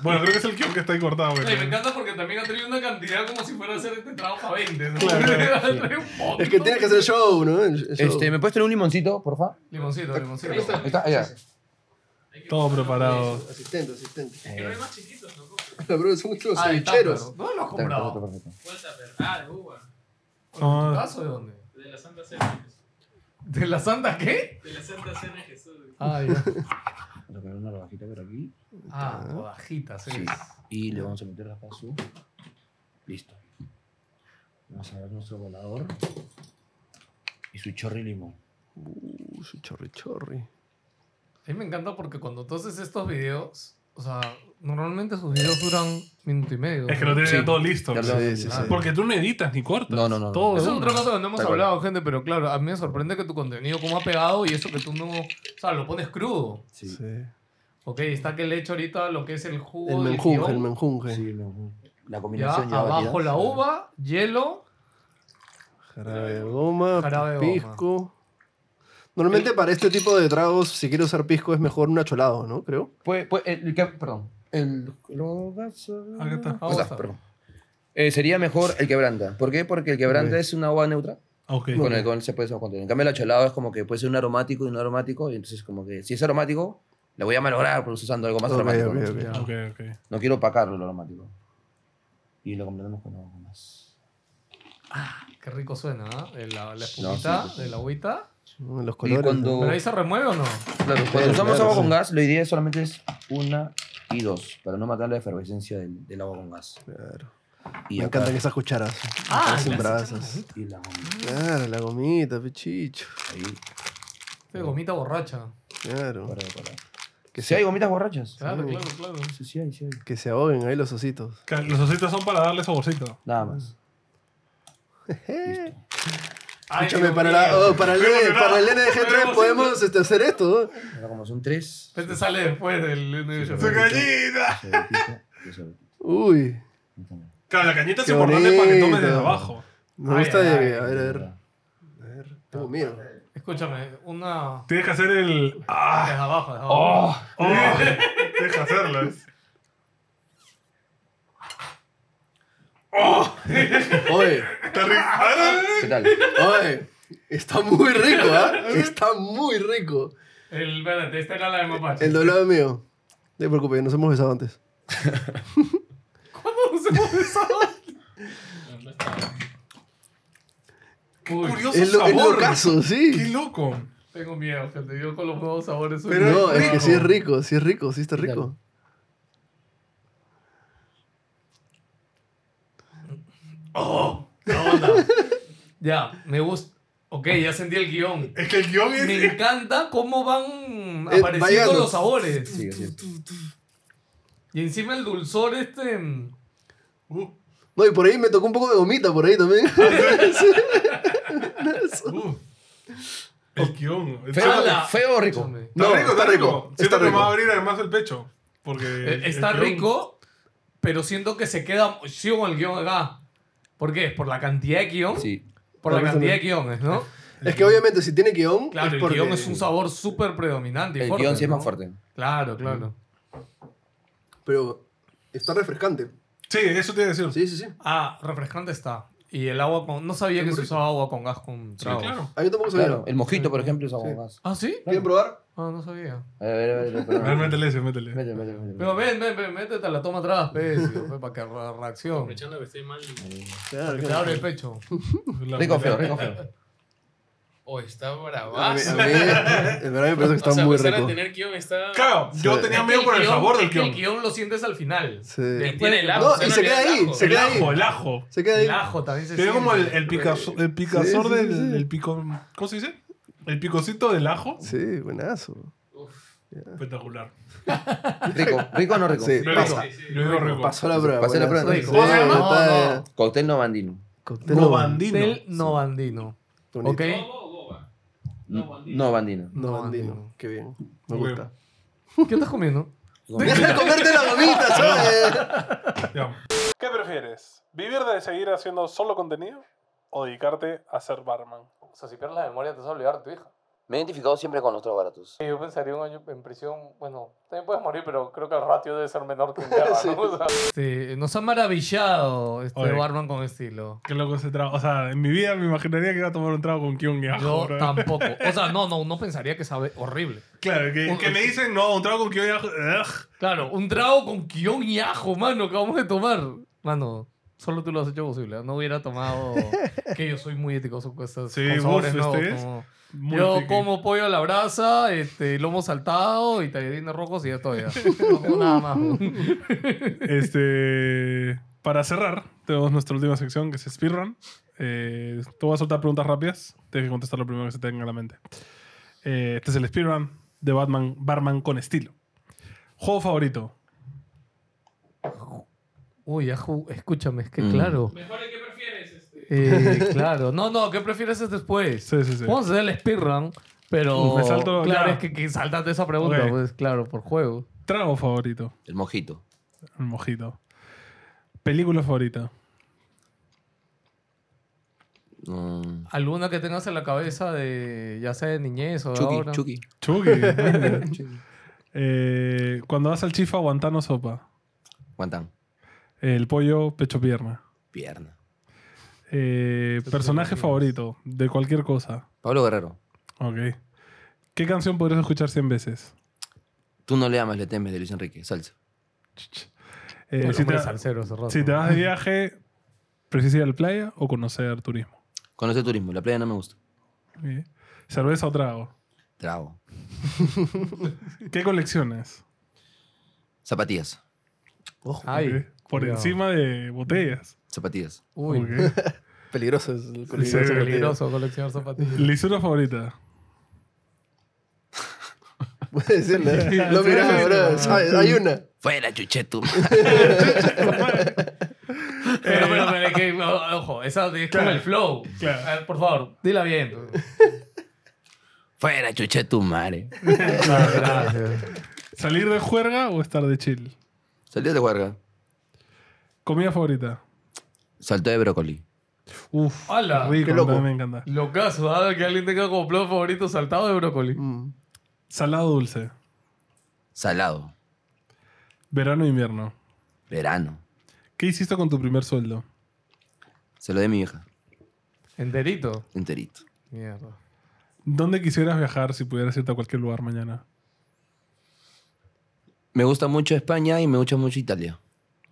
Bueno, creo que es el guion que está ahí cortado. güey. Oye, me encanta porque también ha traído una cantidad como si fuera a hacer este trabajo a 20. ¿no? Claro, un. Es que tiene que hacer show, ¿no? El- show. Este, ¿Me puedes traer un limoncito, porfa? Limoncito, limoncito. Ahí está, allá. Todo preparado. Asistente, asistente. Eh, La bro, son muchos Ah, de cevicheros. Tupper. ¿Dónde lo has comprado? perfecto. Ah, de uva. ¿En Ah. tu caso de dónde? De la Santa Cena. ¿De la Santa qué? De la Santa Cena de Jesús. Ah, ya. Vamos a poner una robajita por aquí. Ah, rodajitas, Sí. sí. Y le vamos a meter acá su. Listo. Vamos a ver nuestro volador. Y su chorri limón. Uh, su chorri chorri. A mí me encanta porque cuando tú haces estos videos, o sea, normalmente sus videos duran minuto y medio. Es que lo tienes Sí. ya todo listo. Ya lo- Sí, sí, sí. Porque tú no editas ni cortas. No, no, no, no. Todo Eso es otra cosa que no hemos Tal cual. hablado, gente, pero claro, a mí me sorprende que tu contenido como ha pegado y eso que tú no, o sea, lo pones crudo. Sí. Sí. Ok, está que le echo ahorita lo que es el jugo El del menjunje, guion. el menjunje. Sí, no, La Ya, combinación ya, abajo batida. la uva, hielo. Jarabe de goma, Jarabe de goma. pisco. Normalmente para este tipo de tragos, si quieres usar pisco, es mejor un acholado, ¿no? Creo. Pues, pues, el, que- perdón. El. Lo gaso- Acá está. Perdón. Eh, sería mejor el quebranta. ¿Por qué? Porque el quebranta es una uva neutra. Ok. Con el alcohol se puede ser contenido. En cambio, el acholado es como que puede ser un aromático y un aromático. Y entonces, como que si es aromático, le voy a malograr pues, usando algo más Ok, aromático. ok, ¿no? ok. Ok, ok. No quiero opacarlo lo aromático. Y lo completamos con algo más. Qué rico suena, ¿ah? De La, la No, espumita, sí, sí. de la agüita. Los Y colores. cuando, ¿Pero ahí se remueve o no? claro, cuando Claro, usamos claro, agua con sí. gas, la idea solamente es una y dos, para no matar la efervescencia del, del agua con gas. Claro. Y Me acá- encantan esas cucharas. Ah, las brasas. Y la gomita. Claro, la gomita, pechicho. Ahí, gomita borracha. Claro. para, para. Que si hay gomitas borrachas. Claro, Sí. claro, claro. Sí, sí hay, sí hay. Que se ahoguen ahí los ositos. Que Los ositos son para darle saborcito. Nada más. Listo. Escúchame, para, la, oh, para, el, para el nene de G3 podemos este, hacer esto. ¿no? Ahora como son tres. Este sale después del... Sí, ¡Su repite. Uy, Claro, la cañita es importante para que tomes desde abajo. me gusta ay, de... A ver, a ver. A ver, tengo miedo. Escúchame, una... Tienes que hacer el. ¡Ah! Desde abajo, desde abajo. ¡Oh! Tienes que hacerlo. Oye, Está rico. ¿Qué tal? oye. Está muy rico, ¿ah? Está muy rico. El, espérate, esta era la de mapache. El doblado mío. No te preocupes, nos hemos besado antes. ¿Cuándo nos hemos besado? Uy, Curioso Es, lo, es sabor. ¡Qué sí. loco! tengo miedo, gente. Yo con los nuevos sabores soy... Pero- No, es que rico. sí es rico, sí es rico, sí está ¿Qué rico. ¡Oh! ¡Qué onda! ya, me gusta... Ok, ya sentí el guion. Es que el guion es. Me encanta cómo van Eh, apareciendo vayan- los sabores. Sí, así es. Y encima el dulzor este... mm, Uh, No, y por ahí me tocó un poco de gomita por ahí también. uh. El guion. Feo, feo o rico. Escúchame. No, está rico, está está rico. rico, Siento está que me va a rico. abrir además el pecho. Porque. Eh, el Está guión- rico, pero siento que se queda... Sigo con el guion acá. ¿Por qué? ¿Por la cantidad de guion? Sí. Por la cantidad de guiones, ¿no? Es que obviamente si tiene guion. Claro, es el porque- guion es un sabor súper predominante y El fuerte, guion sí es ¿no? más fuerte. Claro, claro. Pero está refrescante. Sí, eso te iba a decir. Sí, sí, sí. Ah, refrescante está. Y el agua con... No sabía que se usaba agua con gas con Sí, tragos. claro. Ah, yo tampoco sabía. Claro. El mojito, por ejemplo, es agua Sí. con gas. ¿Ah, sí? ¿Quieren probar? Ah, no sabía. A ver, a ver, a ver. A ver, perdón. métele ese, métele. Métele, métele, métele. Pero ven, ven, ven, métete a la toma atrás, pez, para que reacción. Aprovechando que estoy mal. Claro, Que te abre el pecho. Rico feo, rico feo. Oh, está A mí, bravazo. a mí, en verdad me parece que está o sea, muy rico. tener guion, está. Claro, yo Sí. tenía miedo por el guión- sabor del que el guion. guion lo sientes al final. Sí. Y tiene el ajo. No, o sea, y se queda da ahí, ajo. se El queda ajo, ahí. el ajo. Se queda ahí. El ajo también se Tiene como el, el, picazo- el picazor Sí, sí, del. El pico, ¿Cómo se dice? El picocito del ajo. Sí, buenazo. Uf. Espectacular. Rico, rico o no rico. Sí, Rico. pasa. Sí, sí. Yo digo rico. Pasó la prueba. Pasé la prueba, Sí, ¿cómo se llama? está- No, Cóctel novandino. Cóctel Novandino. Del novandino. ¿Ok? No, bandito. Novandino. Novandino. Qué bien. Me Muy gusta. ¿Qué estás comiendo? Deja de comerte la gomita, ¿sabes? Ya. ¿Qué prefieres? ¿Vivir de seguir haciendo solo contenido o dedicarte a ser barman? O sea, si pierdes la memoria te vas a olvidar de tu hija. Me he identificado siempre con los tragos baratos. Yo pensaría un año en prisión, bueno, también puedes morir, pero creo que el ratio debe ser menor que en guerra, ¿no? O sea, sí, nos ha maravillado este Oye. barman con estilo. Qué loco ese trago. O sea, en mi vida me imaginaría que iba a tomar un trago con Kion y ajo. Yo bro. tampoco. O sea, no, no, no pensaría que sabe horrible. Claro, que, que me dicen, no, un trago con Kion y ajo. ugh. Claro, un trago con guion y ajo, mano, que vamos a tomar. Mano, solo tú lo has hecho posible. No hubiera tomado. que yo soy muy ético con cosas. Sí, con sabores uf, nuevos, es como- Muy Yo como pollo a la brasa, este, lomo saltado y tallarines rojos y ya estoy. No como nada más. Este, para cerrar, tenemos nuestra última sección que es Speedrun. Eh, te voy a soltar preguntas rápidas. Tienes que contestar lo primero que se te venga a la mente. Eh, este es el Speedrun de Batman, Barman con estilo. Juego favorito. Uy, escúchame, es que Mm. claro. Mejor el que prefieres. Este. Eh, claro. No, no, ¿qué prefieres es después? Sí, sí, sí. Vamos a hacer el speedrun, pero. Me salto- claro, ya. es que, que saltate esa pregunta, pues claro, por juego. Trago favorito. El mojito. El mojito. Película favorita. Mm, ¿Alguna que tengas en la cabeza de, ya sea de niñez o de Chucky, ahora? Chucky. Chucky. eh, cuando vas al chifa, guantano sopa. Guantán. El pollo, pecho pierna. Pierna. Eh, personaje favorito de cualquier cosa. Pablo Guerrero. Ok. ¿Qué canción podrías escuchar 100 veces? Tú no le amas, le temes de Luis Enrique. Salsa. Eh, si, hombre te, salsero hace rato. si te vas de viaje, ¿prefieres ir a la playa o conocer turismo? Conoce turismo. La playa no me gusta. Ok. ¿Cerveza o trago? Trago. ¿Qué colecciones? Zapatillas. Ojo, Ay, Ok. Por encima de botellas. Zapatillas. Uy, peligroso es el coleccionar zapatillas. peligroso coleccionar zapatillas. ¿Lisura favorita? Puede decirlo. ¿eh? No, mira, bro. ¿sabes? Hay una. Fuera, chuchetu. Pero, pero, pero, es que, ojo, esa es con el flow. Claro. A ver, por favor, dila bien. Fuera, chuchetu, madre. Gracias. ¿Salir de juerga o estar de chill? Salió de huelga. ¿Comida favorita? Saltó de brócoli. Uf, ¡Hala! rico, Qué loco. me encanta. Locazo, ¿ah? Que alguien tenga como plato favorito saltado de brócoli. Mm. Salado o dulce. Salado. Verano o invierno. Verano. ¿Qué hiciste con tu primer sueldo? Se lo de mi vieja. Enterito. Enterito. Mierda. ¿Dónde quisieras viajar si pudieras irte a cualquier lugar mañana? Me gusta mucho España y me gusta mucho Italia.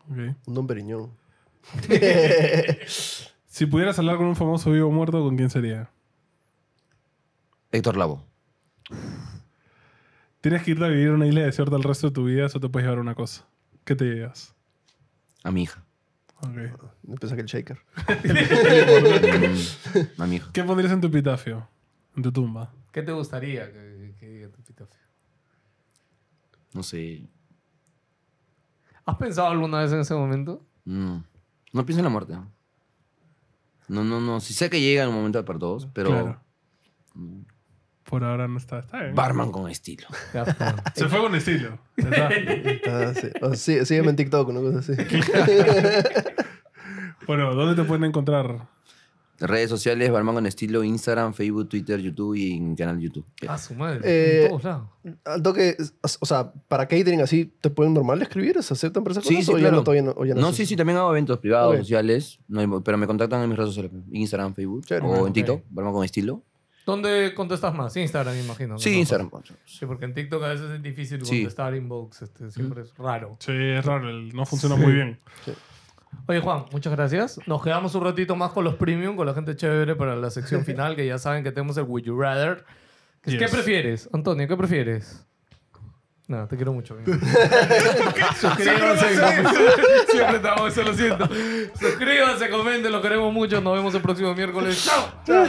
Un don Periñón. Si pudieras hablar con un famoso vivo o muerto, ¿con quién sería? Héctor Lavo. Tienes que irte a vivir a una isla desierta el resto de tu vida, eso te puedes llevar una cosa. ¿Qué te llevas? A mi hija. Ok. No pensaba que el shaker. Mm, a mi hija. ¿Qué pondrías en tu epitafio? En tu tumba. ¿Qué te gustaría que, que diga tu epitafio? No sé. ¿Has pensado alguna vez en ese momento? No. No pienso en la muerte. No, no, no. Sí sé que llega en un momento para todos, pero... Claro. Por ahora no está. Está bien. Barman con estilo. Ya está. Se fue con estilo. Ya está. Ah, sí. O sí, sígueme en TikTok, una cosa así. bueno, ¿dónde te pueden encontrar? Redes sociales, Barman con estilo, Instagram, Facebook, Twitter, YouTube y en canal de YouTube. Ah, su madre. Eh, en todos lados. Al toque, o sea, para catering así, ¿te pueden normal escribir? ¿Se aceptan para esas Sí, cosas? sí, o ya claro. no, todavía no, o ya no No, se sí, sí, también hago eventos privados, sociales, no hay- pero me contactan en mis redes sociales, Instagram, Facebook Chévere. o en Ok. TikTok, Barman con estilo. ¿Dónde contestas más? Instagram, me imagino. Sí, ¿no? Instagram. Sí, porque en TikTok a veces es difícil Sí. contestar inbox. Este, siempre es raro. Sí, es raro, el- no funciona muy bien. Oye, Juan, muchas gracias. Nos quedamos un ratito más con los premium, con la gente chévere para la sección final, que ya saben que tenemos el Would You Rather. ¿Qué Yes. prefieres? Antonio, ¿qué prefieres? No, te quiero mucho. amigo. Suscríbanse. Siempre estamos, eso lo siento. Suscríbanse, comenten, los queremos mucho. Nos vemos el próximo miércoles. ¡Chao!